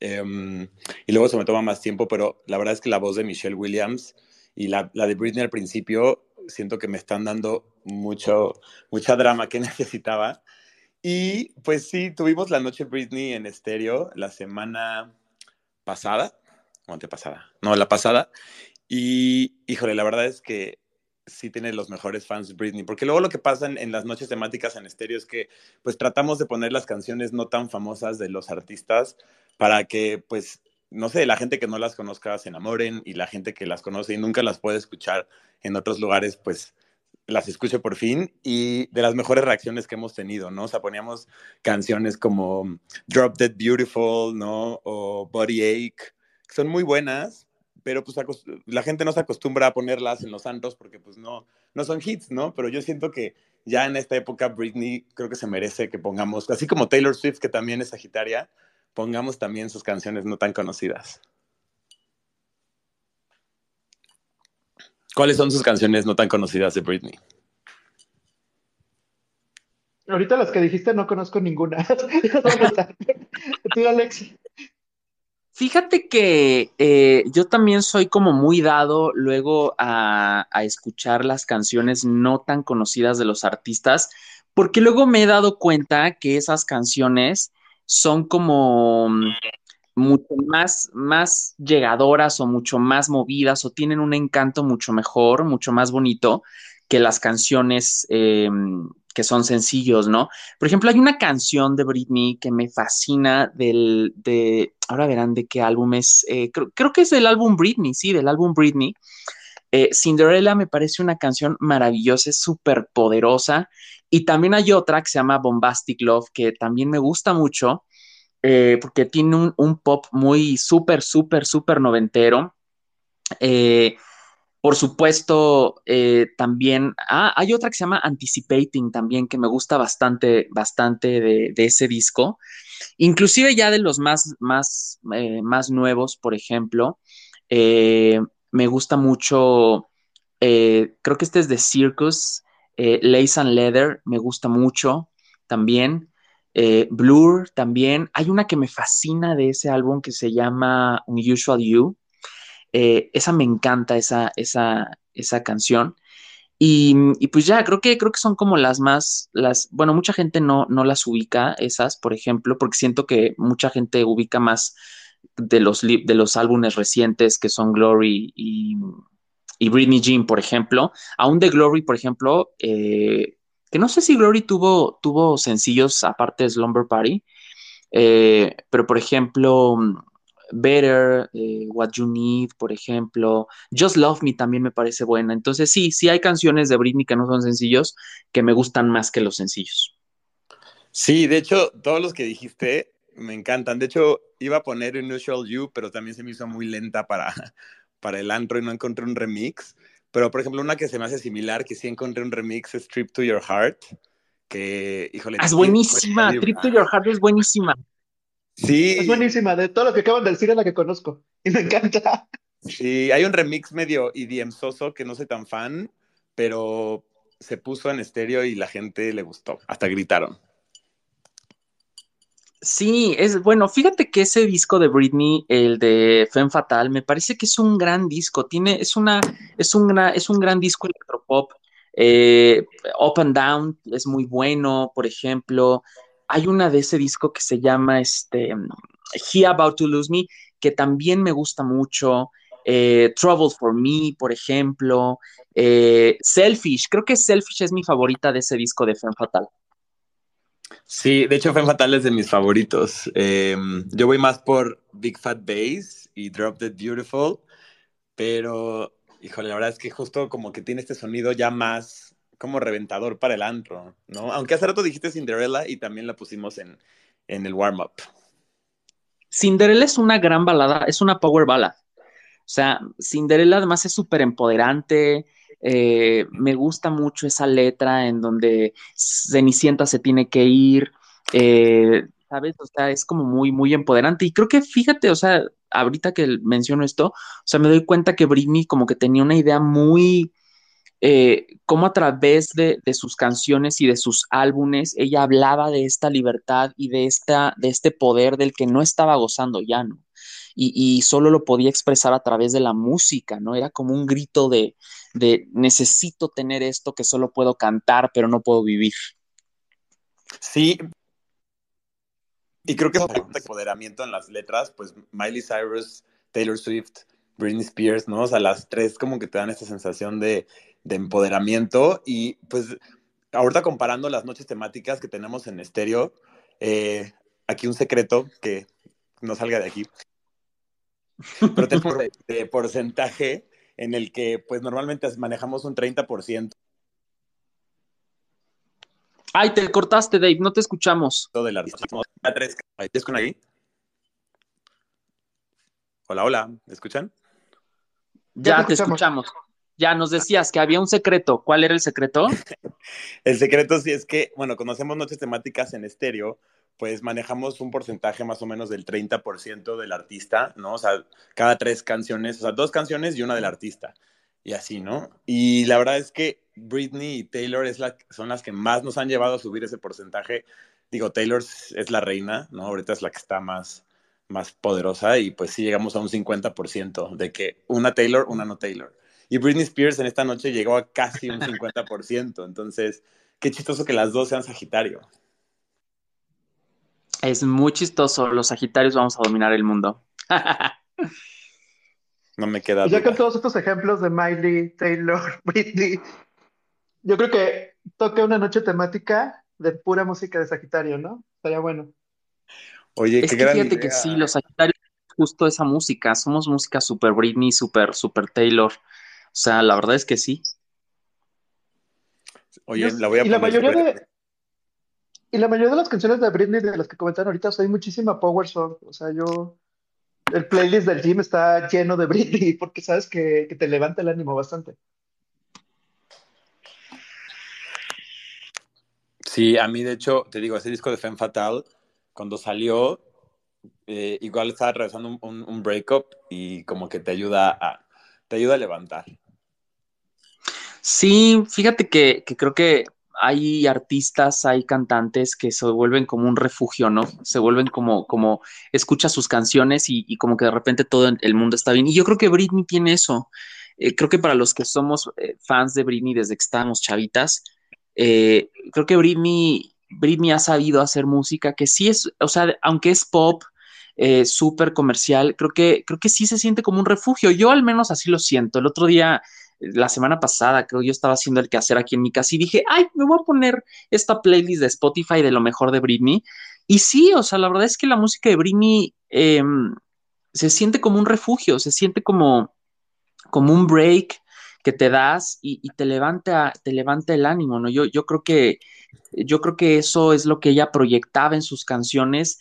em, y luego se me toma más tiempo, pero la verdad es que la voz de Michelle Williams y la, la de Britney al principio siento que me están dando mucho, mucha drama que necesitaba. Y pues sí, tuvimos la noche Britney en estéreo la semana pasada, o antepasada, no, la pasada. Y híjole, la verdad es que sí tiene los mejores fans Britney, porque luego lo que pasa en, en, las noches temáticas en estéreo es que pues tratamos de poner las canciones no tan famosas de los artistas para que pues no sé, la gente que no las conozca se enamoren y la gente que las conoce y nunca las puede escuchar en otros lugares pues las escuche por fin y de las mejores reacciones que hemos tenido, ¿no? O sea, poníamos canciones como Drop Dead Beautiful, ¿no? O Body Ache, que son muy buenas, pero pues la gente no se acostumbra a ponerlas en los antros porque pues no, no son hits, ¿no? Pero yo siento que ya en esta época Britney creo que se merece que pongamos, así como Taylor Swift, que también es Sagitaria, pongamos también sus canciones no tan conocidas. ¿Cuáles son sus canciones no tan conocidas de Britney? Ahorita las que dijiste no conozco ninguna. Tú, Alex. Fíjate que eh, yo también soy como muy dado luego a, a, escuchar las canciones no tan conocidas de los artistas, porque luego me he dado cuenta que esas canciones son como mm, mucho más, más llegadoras o mucho más movidas o tienen un encanto mucho mejor, mucho más bonito que las canciones eh, que son sencillos, ¿no? Por ejemplo, hay una canción de Britney que me fascina del, de, ahora verán de qué álbum es, eh, creo, creo, que es del álbum Britney, sí, del álbum Britney. Eh, Cinderella me parece una canción maravillosa, es súper poderosa. Y también hay otra que se llama Bombastic Love, que también me gusta mucho, eh, porque tiene un, un, pop muy súper, súper, súper noventero. Eh, por supuesto, eh, también, ah, hay otra que se llama Anticipating también, que me gusta bastante, bastante de, de ese disco. Inclusive ya de los más, más, más nuevos, por ejemplo, me gusta mucho, creo que este es de Circus, Lace and Leather, me gusta mucho también. Blur también. Hay una que me fascina de ese álbum que se llama Unusual You eh, esa me encanta, esa, esa, esa canción. Y, y, pues ya, creo que, creo que son como las más, las, bueno, mucha gente no, no las ubica, esas, por ejemplo, porque siento que mucha gente ubica más de los, de los álbumes recientes que son Glory y, y Britney Jean, por ejemplo. Aún de Glory, por ejemplo, eh, que no sé si Glory tuvo, tuvo sencillos aparte de Slumber Party, eh, pero por ejemplo, Better, eh, What You Need, por ejemplo. Just Love Me también me parece buena. Entonces, sí, sí hay canciones de Britney que no son sencillos, que me gustan más que los sencillos. Sí, de hecho, todos los que dijiste me encantan. De hecho, iba a poner Unusual You, pero también se me hizo muy lenta para, para el antro y no encontré un remix. Pero, por ejemplo, una que se me hace similar, que sí encontré un remix, es Trip to Your Heart, que, híjole. Ah, es buenísima, Trip to Your Heart es buenísima. Sí. Es buenísima, de todo lo que acaban de decir es la que conozco y me encanta. Sí, hay un remix medio idiomsoso que no soy tan fan, pero se puso en estéreo y la gente le gustó, hasta gritaron. Sí, es bueno, fíjate que ese disco de Britney, el de Femme Fatal, me parece que es un gran disco, tiene, es una, es un, es un gran disco electropop, eh, Up and Down es muy bueno, por ejemplo, hay una de ese disco que se llama este, He About to Lose Me, que también me gusta mucho. Eh, Trouble for Me, por ejemplo. Eh, Selfish, creo que Selfish es mi favorita de ese disco de Femme Fatal. Sí, de hecho Femme Fatal es de mis favoritos. Eh, yo voy más por Big Fat Bass y Drop Dead Beautiful, pero, híjole, la verdad es que justo como que tiene este sonido ya más como reventador para el antro, ¿no? Aunque hace rato dijiste Cinderella y también la pusimos en, en el warm-up. Cinderella es una gran balada, es una power ballad. O sea, Cinderella además es súper empoderante. Eh, me gusta mucho esa letra en donde Cenicienta se tiene que ir. Eh, ¿Sabes? O sea, es como muy, muy empoderante. Y creo que fíjate, o sea, ahorita que menciono esto, o sea, me doy cuenta que Britney como que tenía una idea muy, eh, cómo a través de, de, sus canciones y de sus álbumes ella hablaba de esta libertad y de, esta, de este poder del que no estaba gozando ya, ¿no? Y, y, solo lo podía expresar a través de la música, ¿no? Era como un grito de, de necesito tener esto que solo puedo cantar, pero no puedo vivir. Sí. Y creo que es un empoderamiento en las letras, pues Miley Cyrus, Taylor Swift, Britney Spears, ¿no? O sea, las tres como que te dan esta sensación de, de empoderamiento y pues ahorita comparando las noches temáticas que tenemos en estéreo, eh, aquí un secreto que no salga de aquí, pero tenemos de, de porcentaje en el que pues normalmente manejamos un 30%. Ay, te cortaste, Dave, no te escuchamos. Tres, ¿Es con ahí? Hola, hola, ¿me escuchan? Ya, ya te, escuchamos. te escuchamos. Ya nos decías que había un secreto. ¿Cuál era el secreto? el secreto sí es que, bueno, conocemos noches temáticas en estéreo, pues manejamos un porcentaje más o menos del 30% del artista, ¿no? O sea, cada tres canciones, o sea, dos canciones y una del artista. Y así, ¿no? Y la verdad es que Britney y Taylor es la, son las que más nos han llevado a subir ese porcentaje. Digo, Taylor es la reina, ¿no? Ahorita es la que está más, más poderosa y pues sí llegamos a un 50% de que una Taylor, una no Taylor. Y Britney Spears en esta noche llegó a casi un 50%. Entonces, qué chistoso que las dos sean Sagitario. Es muy chistoso. Los Sagitarios vamos a dominar el mundo. no me queda. Ya con todos estos ejemplos de Miley, Taylor, Britney, yo creo que toque una noche temática de pura música de Sagitario, ¿no? Estaría bueno. Oye, es qué que fíjate que sí, los Sagitarios justo esa música, somos música super Britney, super, super Taylor. O sea, la verdad es que sí. Oye, la voy a y la mayoría de y la mayoría de las canciones de Britney de las que comentaron ahorita hay muchísima power song. O sea, yo el playlist del gym está lleno de Britney porque sabes que, que te levanta el ánimo bastante. Sí, a mí de hecho, te digo, ese disco de Femme Fatal, cuando salió, eh, igual estaba atravesando un, un, breakup y como que te ayuda a, te ayuda a levantar. Sí, fíjate que, que creo que hay artistas, hay cantantes que se vuelven como un refugio, ¿no? Se vuelven como, como, escucha sus canciones y, como que de repente todo el mundo está bien. Y yo creo que Britney tiene eso. Eh, creo que para los que somos eh, fans de Britney desde que estábamos chavitas, eh, creo que Britney, Britney ha sabido hacer música que sí es, o sea, aunque es pop, eh, súper comercial, creo que, creo que sí se siente como un refugio. Yo al menos así lo siento. El otro día, la semana pasada, creo yo estaba haciendo el quehacer aquí en mi casa y dije, ay, me voy a poner esta playlist de Spotify de lo mejor de Britney. Y sí, o sea, la verdad es que la música de Britney em, se siente como un refugio, se siente como, como un break que te das y, te levanta, te levanta el ánimo, ¿no? Yo, yo creo que, yo creo que eso es lo que ella proyectaba en sus canciones.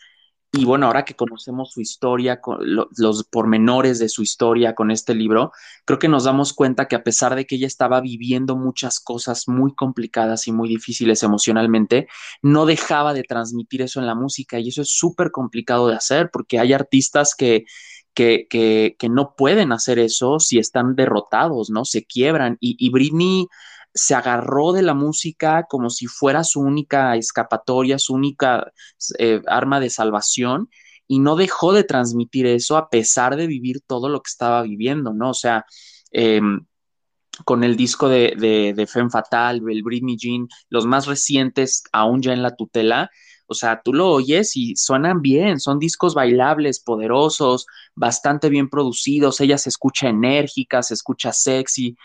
Y bueno, ahora que conocemos su historia, los pormenores de su historia con este libro, creo que nos damos cuenta que a pesar de que ella estaba viviendo muchas cosas muy complicadas y muy difíciles emocionalmente, no dejaba de transmitir eso en la música y eso es súper complicado de hacer porque hay artistas que, que, que, que, no pueden hacer eso si están derrotados, ¿no? Se quiebran. Y, y, Britney se agarró de la música como si fuera su única escapatoria, su única eh, arma de salvación, y no dejó de transmitir eso a pesar de vivir todo lo que estaba viviendo, ¿no? O sea, eh, con el disco de, de, de Femme Fatal, el Britney Jean, los más recientes, aún ya en la tutela, o sea, tú lo oyes y suenan bien, son discos bailables, poderosos, bastante bien producidos, ella se escucha enérgica, se escucha sexy,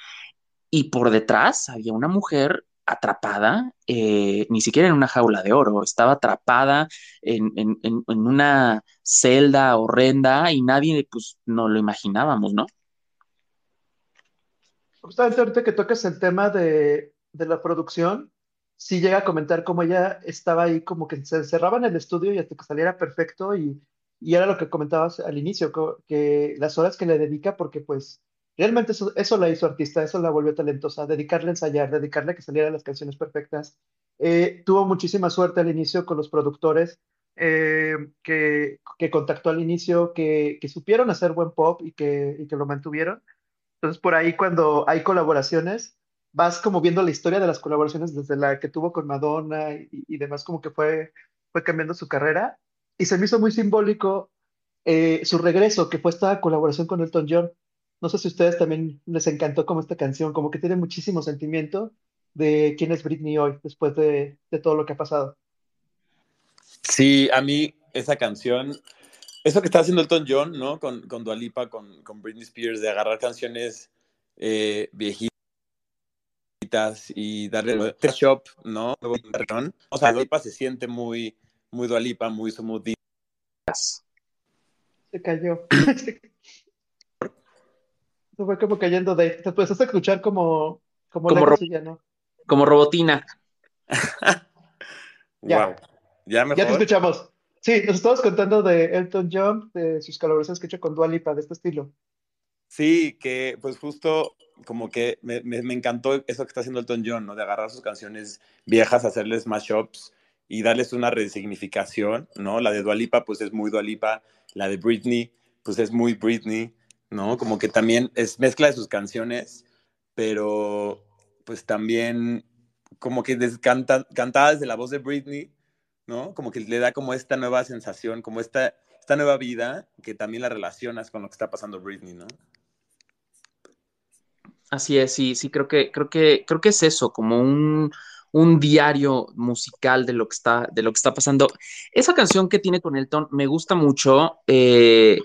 y por detrás había una mujer atrapada, eh, ni siquiera en una jaula de oro, estaba atrapada en, en, en, una celda horrenda y nadie, pues, no lo imaginábamos, ¿no? Justamente ahorita que tocas el tema de, de la producción, sí llega a comentar cómo ella estaba ahí como que se encerraba en el estudio y hasta que saliera perfecto y, y era lo que comentabas al inicio, que las horas que le dedica porque pues realmente eso, la hizo artista, eso la volvió talentosa, dedicarle a ensayar, dedicarle a que salieran las canciones perfectas. Eh, tuvo muchísima suerte al inicio con los productores eh, que, que, contactó al inicio, que, que, supieron hacer buen pop y que, y que lo mantuvieron. Entonces por ahí cuando hay colaboraciones, vas como viendo la historia de las colaboraciones desde la que tuvo con Madonna y, demás, como que fue, fue cambiando su carrera. Y se me hizo muy simbólico eh, su regreso, que fue esta colaboración con Elton John. No sé si a ustedes también les encantó como esta canción, como que tiene muchísimo sentimiento de quién es Britney hoy, después de, de todo lo que ha pasado. Sí, a mí esa canción, eso que está haciendo Elton John, ¿no? Con, con Dualipa, con, con Britney Spears, de agarrar canciones eh, viejitas y darle shop, ¿no? O sea, Dualipa se siente muy, muy Dualipa, muy smooth. Se cayó. se fue como cayendo de Te puedes escuchar como, como, como, ¿no? como robotina. ya. Ya, ya te escuchamos. Sí, nos estabas contando de Elton John, de sus colaboraciones que ha hecho con Dualipa de este estilo. Sí, que pues justo como que me, me, encantó eso que está haciendo Elton John, ¿no? De agarrar sus canciones viejas, hacerles mashups y darles una resignificación, ¿no? La de Dualipa, pues es muy Dualipa, la de Britney, pues es muy Britney, ¿no? Como que también es mezcla de sus canciones, pero pues también como que canta, cantada desde la voz de Britney, ¿no? Como que le da como esta nueva sensación, como esta, esta nueva vida que también la relacionas con lo que está pasando Britney, ¿no? Así es, sí, sí, creo que, creo que, creo que es eso, como un, un diario musical de lo que está, de lo que está pasando. Esa canción que tiene con Elton me gusta mucho. Eh,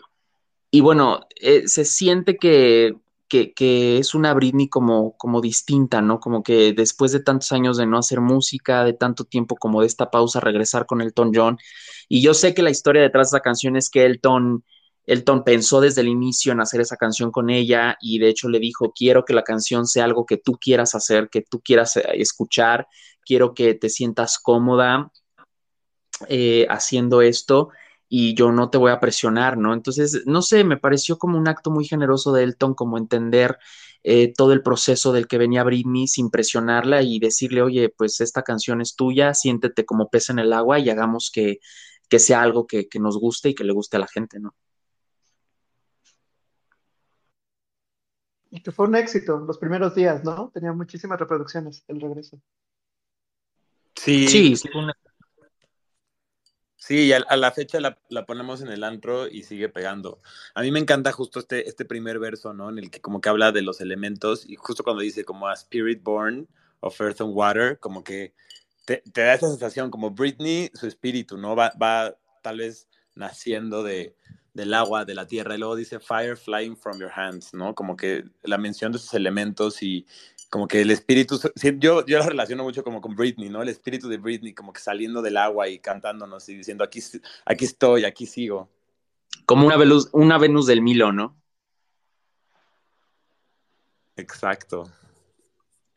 y bueno, eh, se siente que, que, es una Britney como, como distinta, ¿no? Como que después de tantos años de no hacer música, de tanto tiempo como de esta pausa, regresar con Elton John. Y yo sé que la historia detrás de esa canción es que Elton Elton pensó desde el inicio en hacer esa canción con ella y de hecho le dijo, quiero que la canción sea algo que tú quieras hacer, que tú quieras eh, escuchar, quiero que te sientas cómoda eh, haciendo esto y yo no te voy a presionar, ¿no? Entonces, no sé, me pareció como un acto muy generoso de Elton, como entender eh, todo el proceso del que venía Britney sin presionarla y decirle, oye, pues esta canción es tuya, siéntete como pez en el agua y hagamos que, sea algo que, que nos guste y que le guste a la gente, ¿no? Y que fue un éxito los primeros días, ¿no? Tenía muchísimas reproducciones el regreso. Sí. Sí, sí. A, la fecha la, ponemos en el antro y sigue pegando. A mí me encanta justo este, este primer verso, ¿no? En el que como que habla de los elementos y justo cuando dice como a spirit born of earth and water, como que te, da esa sensación como Britney, su espíritu, ¿no? Va, va tal vez naciendo de, del agua, de la tierra, y luego dice fire flying from your hands, ¿no? Como que la mención de esos elementos y como que el espíritu, yo, yo lo relaciono mucho como con Britney, ¿no? El espíritu de Britney como que saliendo del agua y cantándonos y diciendo, aquí, aquí estoy, aquí sigo. Como una Venus, una Venus del Milo, ¿no? Exacto.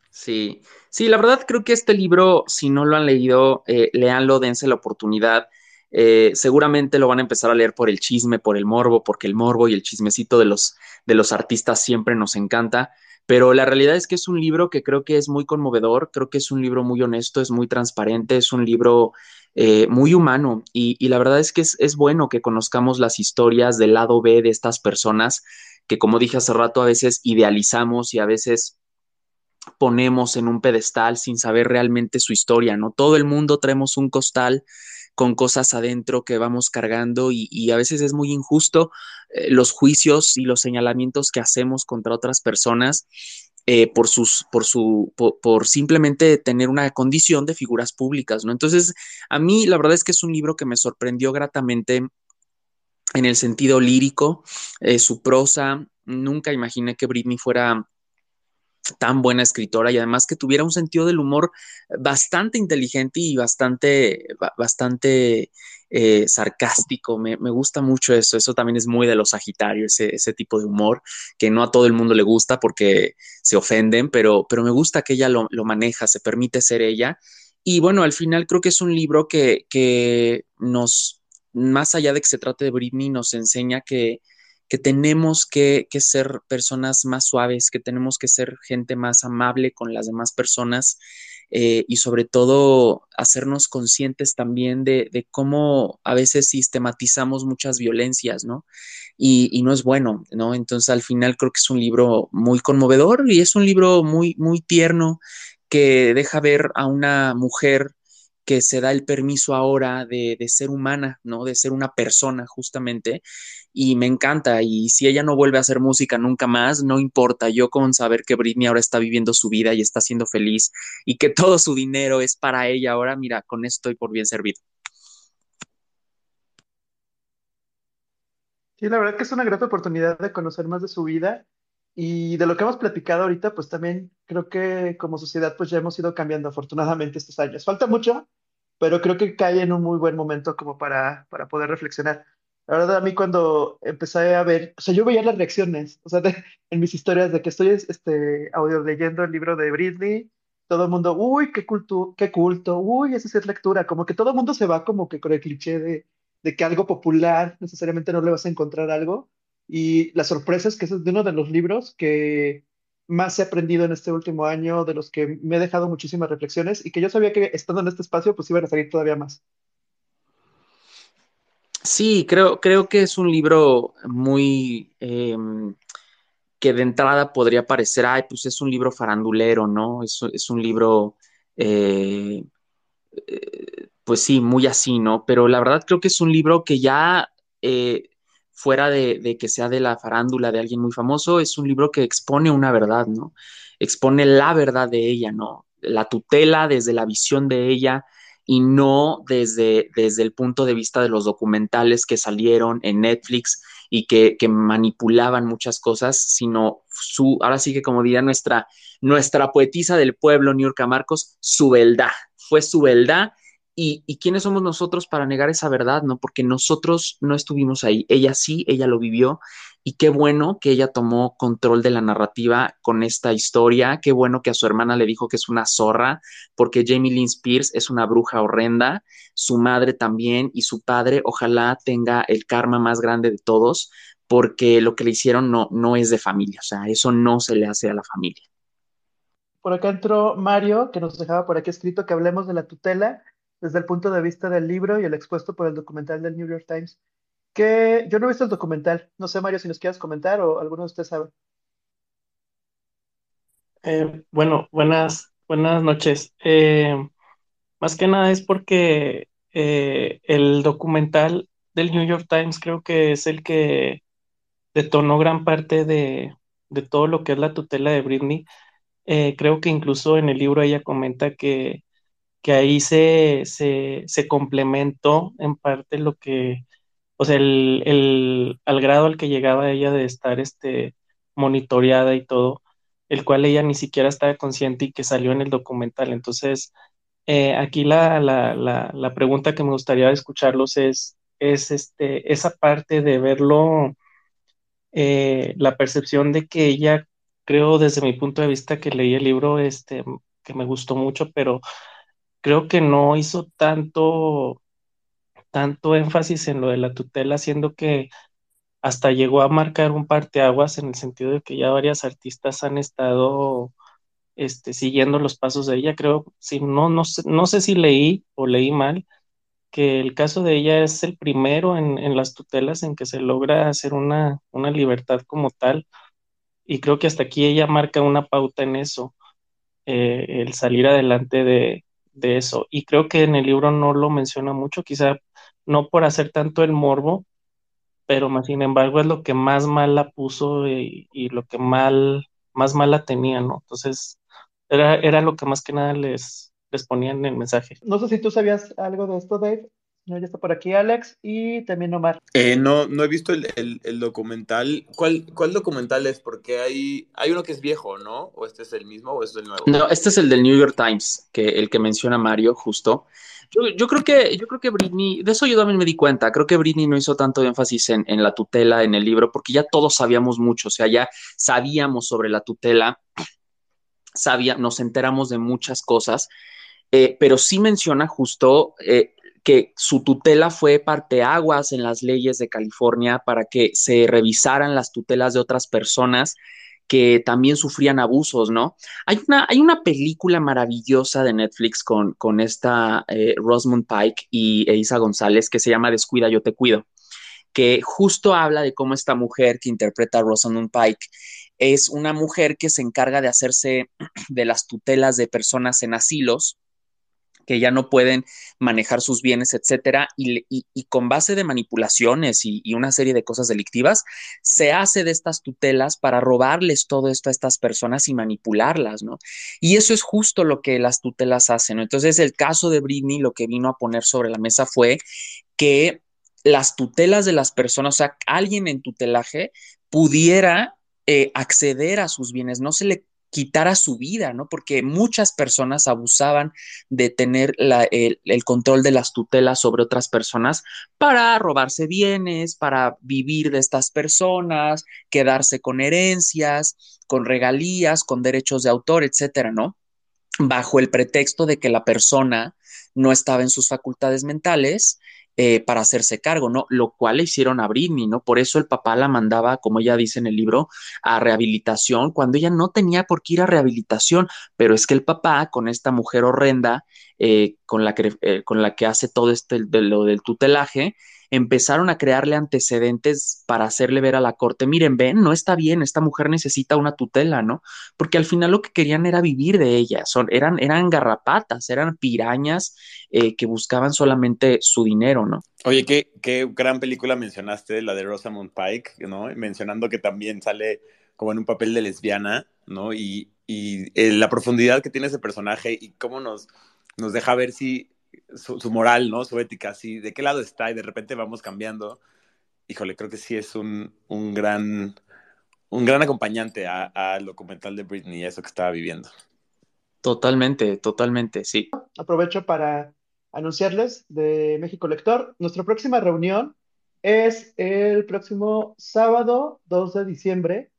Sí, sí, la verdad creo que este libro, si no lo han leído, eh, leanlo, dense la oportunidad. Eh, seguramente lo van a empezar a leer por el chisme, por el morbo, porque el morbo y el chismecito de los, de los artistas siempre nos encanta. Pero la realidad es que es un libro que creo que es muy conmovedor, creo que es un libro muy honesto, es muy transparente, es un libro eh, muy humano y, la verdad es que es, es, bueno que conozcamos las historias del lado B de estas personas que, como dije hace rato, a veces idealizamos y a veces ponemos en un pedestal sin saber realmente su historia, ¿no? Todo el mundo traemos un costal con cosas adentro que vamos cargando y, a veces es muy injusto eh, los juicios y los señalamientos que hacemos contra otras personas eh, por sus, por su, por, simplemente tener una condición de figuras públicas, ¿no? Entonces, a mí la verdad es que es un libro que me sorprendió gratamente en el sentido lírico, eh, su prosa, nunca imaginé que Britney fuera tan buena escritora y además que tuviera un sentido del humor bastante inteligente y bastante, bastante eh, sarcástico. Me, gusta mucho eso. Eso también es muy de los Sagitarios, ese, tipo de humor que no a todo el mundo le gusta porque se ofenden, pero, pero me gusta que ella lo, maneja, se permite ser ella. Y bueno, al final creo que es un libro que, que nos, más allá de que se trate de Britney, nos enseña que, que tenemos que, ser personas más suaves, que tenemos que ser gente más amable con las demás personas eh, y sobre todo hacernos conscientes también de, cómo a veces sistematizamos muchas violencias, ¿no? Y, no es bueno, ¿no? Entonces al final creo que es un libro muy conmovedor y es un libro muy, muy tierno que deja ver a una mujer que se da el permiso ahora de, de, ser humana, ¿no? De ser una persona justamente y me encanta. Y si ella no vuelve a hacer música nunca más, no importa. Yo con saber que Britney ahora está viviendo su vida y está siendo feliz y que todo su dinero es para ella ahora, mira, con esto estoy por bien servido. Sí, la verdad que es una grata oportunidad de conocer más de su vida y de lo que hemos platicado ahorita, pues también creo que como sociedad pues ya hemos ido cambiando afortunadamente estos años. Falta mucho, pero creo que cae en un muy buen momento como para, para poder reflexionar. La verdad, a mí cuando empecé a ver, o sea, yo veía las reacciones, o sea, en mis historias de que estoy este, audio leyendo el libro de Britney, todo el mundo, uy, qué culto, qué culto, uy, esa sí es lectura, como que todo el mundo se va como que con el cliché de, de que algo popular necesariamente no le vas a encontrar algo. Y la sorpresa es que ese es de uno de los libros que más he aprendido en este último año, de los que me he dejado muchísimas reflexiones y que yo sabía que estando en este espacio, pues iban a salir todavía más. Sí, creo, creo que es un libro muy em, que de entrada podría parecer, ay, pues es un libro farandulero, ¿no? Es, es un libro, eh, eh, pues sí, muy así, ¿no? Pero la verdad creo que es un libro que ya, eh, fuera de, de, que sea de la farándula de alguien muy famoso, es un libro que expone una verdad, ¿no? Expone la verdad de ella, ¿no? la tutela desde la visión de ella y no desde, desde el punto de vista de los documentales que salieron en Netflix y que, manipulaban muchas cosas, sino su, ahora sí que como diría nuestra, nuestra poetisa del pueblo, Niurka Marcos, su verdad, fue su verdad. Y, y, quiénes somos nosotros para negar esa verdad, ¿no? Porque nosotros no estuvimos ahí. Ella sí, ella lo vivió y qué bueno que ella tomó control de la narrativa con esta historia. Qué bueno que a su hermana le dijo que es una zorra, porque Jamie Lynn Spears es una bruja horrenda. Su madre también y su padre, ojalá tenga el karma más grande de todos, porque lo que le hicieron no, no es de familia. O sea, eso no se le hace a la familia. Por acá entró Mario, que nos dejaba por aquí escrito que hablemos de la tutela desde el punto de vista del libro y el expuesto por el documental del New York Times que yo no he visto el documental. No sé, Mario, si nos quieres comentar o alguno de ustedes sabe. Eh, bueno, buenas, buenas noches. Eh, más que nada es porque eh, el documental del New York Times creo que es el que detonó gran parte de, todo lo que es la tutela de Britney. creo que incluso en el libro ella comenta que, que ahí se, se, se complementó en parte lo que o sea, el, al grado al que llegaba ella de estar este, monitoreada y todo, el cual ella ni siquiera estaba consciente y que salió en el documental. Entonces, eh, aquí la, la, la, pregunta que me gustaría escucharlos es, es este, esa parte de verlo, eh, la percepción de que ella, creo desde mi punto de vista que leí el libro, este, que me gustó mucho, pero creo que no hizo tanto tanto énfasis en lo de la tutela, siendo que hasta llegó a marcar un parteaguas en el sentido de que ya varias artistas han estado este, siguiendo los pasos de ella. Creo, si no, no sé, no sé si leí o leí mal, que el caso de ella es el primero en, las tutelas en que se logra hacer una, una libertad como tal. Y creo que hasta aquí ella marca una pauta en eso, eh, el salir adelante de, de eso. Y creo que en el libro no lo menciona mucho, quizá no por hacer tanto el morbo, pero más sin embargo es lo que más mal la puso y, lo que mal, más mal la tenía, ¿no? Entonces, era, era lo que más que nada les, les ponía en el mensaje. No sé si tú sabías algo de esto, Dave. No, ya está por aquí Alex y también Omar. Eh, no, no he visto el, documental. ¿Cuál, ¿Cuál, documental es? Porque hay, hay uno que es viejo, ¿no? ¿O este es el mismo o este es el nuevo? No, este es el del New York Times, que el que menciona Mario, justo. Yo, creo que, yo creo que Britney, de eso yo también me di cuenta, creo que Britney no hizo tanto énfasis en, la tutela en el libro, porque ya todos sabíamos mucho, o sea, ya sabíamos sobre la tutela, sabía, nos enteramos de muchas cosas, eh, pero sí menciona justo eh, que su tutela fue parteaguas en las leyes de California para que se revisaran las tutelas de otras personas que también sufrían abusos, ¿no? Hay una, hay una película maravillosa de Netflix con, con esta eh, Rosamund Pike y Isa González que se llama Descuida, yo te cuido, que justo habla de cómo esta mujer que interpreta a Rosamund Pike es una mujer que se encarga de hacerse de las tutelas de personas en asilos que ya no pueden manejar sus bienes, etcétera, y, con base de manipulaciones y, una serie de cosas delictivas, se hace de estas tutelas para robarles todo esto a estas personas y manipularlas, ¿no? Y eso es justo lo que las tutelas hacen, ¿no? Entonces, el caso de Britney lo que vino a poner sobre la mesa fue que las tutelas de las personas, o sea, alguien en tutelaje pudiera eh, acceder a sus bienes, no se le quitara su vida, ¿no? Porque muchas personas abusaban de tener el, el, control de las tutelas sobre otras personas para robarse bienes, para vivir de estas personas, quedarse con herencias, con regalías, con derechos de autor, etcétera, ¿no? Bajo el pretexto de que la persona no estaba en sus facultades mentales eh, para hacerse cargo, ¿no? Lo cual le hicieron a Britney, ¿no? Por eso el papá la mandaba, como ella dice en el libro, a rehabilitación, cuando ella no tenía por qué ir a rehabilitación, pero es que el papá, con esta mujer horrenda, eh, con, la que, eh, con la que hace todo este, de lo del tutelaje, empezaron a crearle antecedentes para hacerle ver a la corte, miren, ven, no está bien, esta mujer necesita una tutela, ¿no? Porque al final lo que querían era vivir de ella, son, eran, eran garrapatas, eran pirañas eh, que buscaban solamente su dinero, ¿no? Oye, qué, qué gran película mencionaste, la de Rosamund Pike, ¿no? Mencionando que también sale como en un papel de lesbiana, ¿no? Y, y eh, la profundidad que tiene ese personaje y cómo nos, nos deja ver si su, su, moral, ¿no? Su ética, si de qué lado está y de repente vamos cambiando. Híjole, creo que sí es un, un gran un gran acompañante al documental de Britney y a eso que estaba viviendo. Totalmente, totalmente, sí. Aprovecho para anunciarles de México Lector. Nuestra próxima reunión es el próximo sábado 2 de diciembre.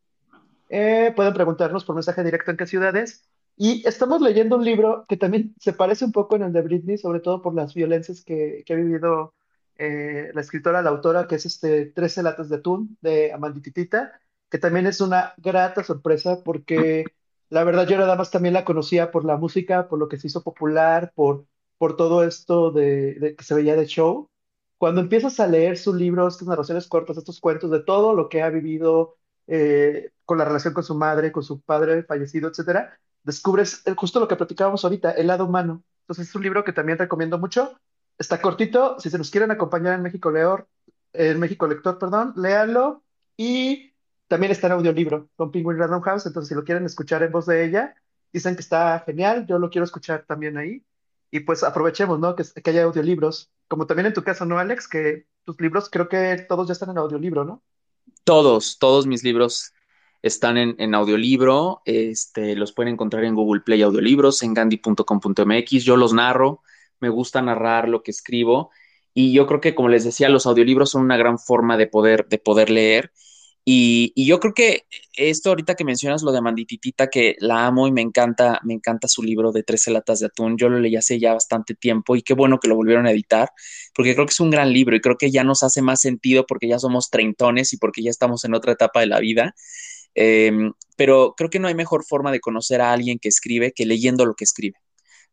Eh, pueden preguntarnos por mensaje directo en qué ciudades. Y estamos leyendo un libro que también se parece un poco en el de Britney, sobre todo por las violencias que, que ha vivido eh, la escritora, la autora, que es este 13 latas de atún de Amandititita que también es una grata sorpresa porque la verdad yo nada más también la conocía por la música, por lo que se hizo popular, por, por todo esto de, de que se veía de show. Cuando empiezas a leer sus libros, estas narraciones cortas, estos cuentos de todo lo que ha vivido eh, con la relación con su madre, con su padre fallecido, etcétera, descubres justo lo que platicábamos ahorita, el lado humano. Entonces es un libro que también recomiendo mucho. Está cortito, si se nos quieren acompañar en México Leor, en México Lector, perdón, léanlo y también está en audiolibro con Penguin Random House, entonces si lo quieren escuchar en voz de ella, dicen que está genial, yo lo quiero escuchar también ahí. Y pues aprovechemos, ¿no? Que, que haya audiolibros. Como también en tu caso, ¿no, Alex? Que tus libros creo que todos ya están en audiolibro, ¿no? Todos, todos mis libros están en, en, audiolibro, este, los pueden encontrar en Google Play Audiolibros, en gandhi.com.mx, yo los narro, me gusta narrar lo que escribo y yo creo que, como les decía, los audiolibros son una gran forma de poder, de poder leer y, y, yo creo que esto ahorita que mencionas lo de Mandititita, que la amo y me encanta, me encanta su libro de 13 latas de atún, yo lo leí hace ya bastante tiempo y qué bueno que lo volvieron a editar, porque creo que es un gran libro y creo que ya nos hace más sentido porque ya somos treintones y porque ya estamos en otra etapa de la vida. Eh, pero creo que no hay mejor forma de conocer a alguien que escribe que leyendo lo que escribe.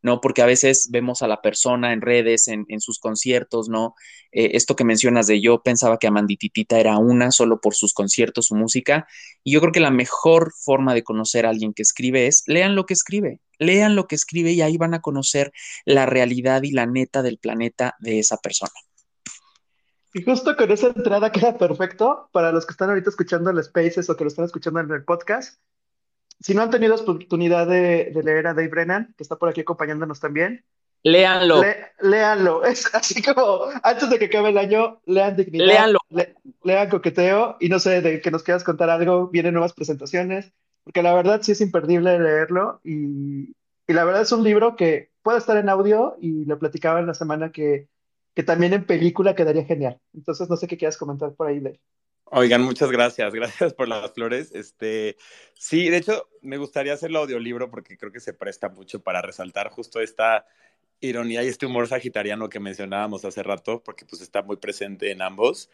¿no? Porque a veces vemos a la persona en redes, en, en sus conciertos, ¿no? Eh, esto que mencionas de yo pensaba que Amandititita era una solo por sus conciertos, su música, y yo creo que la mejor forma de conocer a alguien que escribe es lean lo que escribe, lean lo que escribe y ahí van a conocer la realidad y la neta del planeta de esa persona. Y justo con esa entrada queda perfecto para los que están ahorita escuchando el Spaces o que lo están escuchando en el podcast si no han tenido oportunidad de, de, leer a Dave Brennan, que está por aquí acompañándonos también, léanlo. Le, léanlo. Es así como antes de que acabe el año, lean Dignidad. Léanlo. Le, lean Coqueteo y no sé, de que nos quieras contar algo, vienen nuevas presentaciones, porque la verdad sí es imperdible leerlo y, y la verdad es un libro que puede estar en audio y lo platicaba en la semana que, que también en película quedaría genial. Entonces no sé qué quieras comentar por ahí él. Oigan, muchas gracias, gracias por las flores. Este, sí, de hecho, me gustaría hacerlo audiolibro porque creo que se presta mucho para resaltar justo esta ironía y este humor sagitariano que mencionábamos hace rato, porque pues está muy presente en ambos.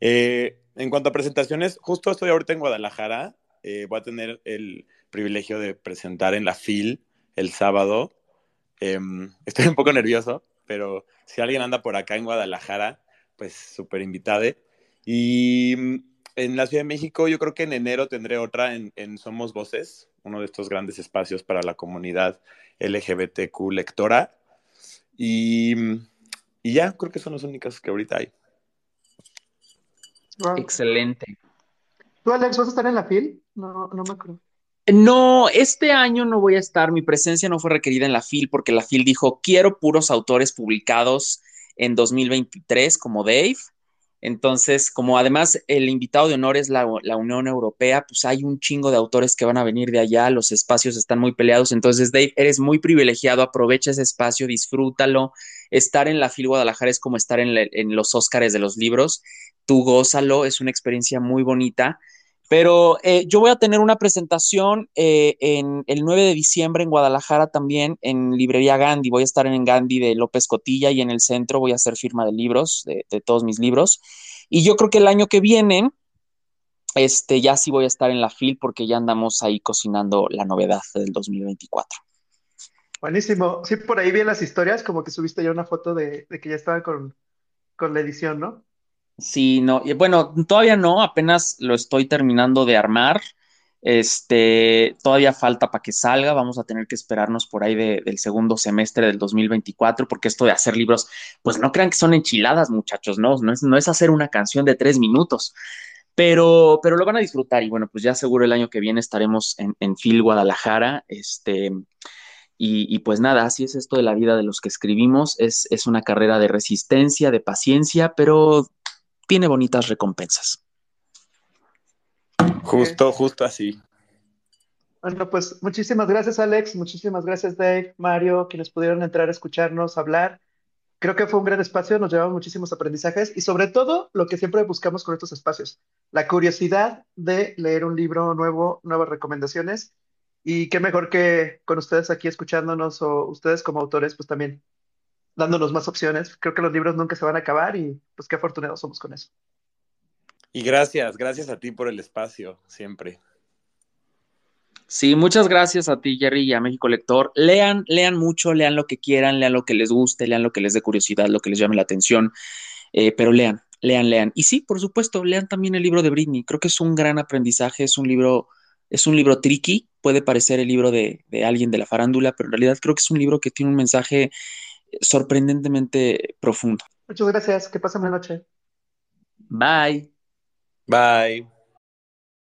Eh, en cuanto a presentaciones, justo estoy ahorita en Guadalajara, eh, voy a tener el privilegio de presentar en la FIL el sábado. Eh, estoy un poco nervioso, pero si alguien anda por acá en Guadalajara, pues súper invitade. Y mm, en la Ciudad de México yo creo que en enero tendré otra en, en, Somos Voces, uno de estos grandes espacios para la comunidad LGBTQ lectora. Y, mm, y ya, creo que son los únicos que ahorita hay. Wow. Excelente. ¿Tú, Alex, vas a estar en la FIL? No, no me acuerdo. No, este año no voy a estar, mi presencia no fue requerida en la FIL porque la FIL dijo, quiero puros autores publicados en 2023 como Dave entonces, como además el invitado de honor es la, la, Unión Europea, pues hay un chingo de autores que van a venir de allá, los espacios están muy peleados. Entonces, Dave, eres muy privilegiado, aprovecha ese espacio, disfrútalo. Estar en la FIL Guadalajara es como estar en, los Óscares de los libros. Tú gózalo, es una experiencia muy bonita. Pero eh, yo voy a tener una presentación eh, en el 9 de diciembre en Guadalajara también, en Librería Gandhi. Voy a estar en Gandhi de López Cotilla y en el centro voy a hacer firma de libros, de, todos mis libros. Y yo creo que el año que viene, este, ya sí voy a estar en la FIL porque ya andamos ahí cocinando la novedad del 2024. Buenísimo. Sí, por ahí vi las historias, como que subiste ya una foto de, de que ya estaba con, con la edición, ¿no? Sí, no, bueno, todavía no, apenas lo estoy terminando de armar. Este, todavía falta para que salga, vamos a tener que esperarnos por ahí de, del segundo semestre del 2024, porque esto de hacer libros, pues no crean que son enchiladas, muchachos, no, no es, no es hacer una canción de tres minutos. pero, pero lo van a disfrutar y bueno, pues ya seguro el año que viene estaremos en, en Phil Guadalajara, este, y, y, pues nada, así es esto de la vida de los que escribimos, es, es una carrera de resistencia, de paciencia, pero tiene bonitas recompensas. Justo, justo así. Bueno, pues muchísimas gracias Alex, muchísimas gracias Dave, Mario, quienes pudieron entrar a escucharnos, hablar. Creo que fue un gran espacio, nos llevamos muchísimos aprendizajes y sobre todo lo que siempre buscamos con estos espacios, la curiosidad de leer un libro nuevo, nuevas recomendaciones y qué mejor que con ustedes aquí escuchándonos o ustedes como autores pues también dándonos más opciones. Creo que los libros nunca se van a acabar y pues qué afortunados somos con eso. Y gracias, gracias a ti por el espacio, siempre. Sí, muchas gracias a ti, Jerry, y a México Lector. Lean, lean mucho, lean lo que quieran, lean lo que les guste, lean lo que les dé curiosidad, lo que les llame la atención, eh, pero lean, lean, lean. Y sí, por supuesto, lean también el libro de Britney. Creo que es un gran aprendizaje, es un libro, es un libro tricky, puede parecer el libro de, de alguien de la farándula, pero en realidad creo que es un libro que tiene un mensaje sorprendentemente profundo. Muchas gracias, que pasen la noche. Bye. Bye.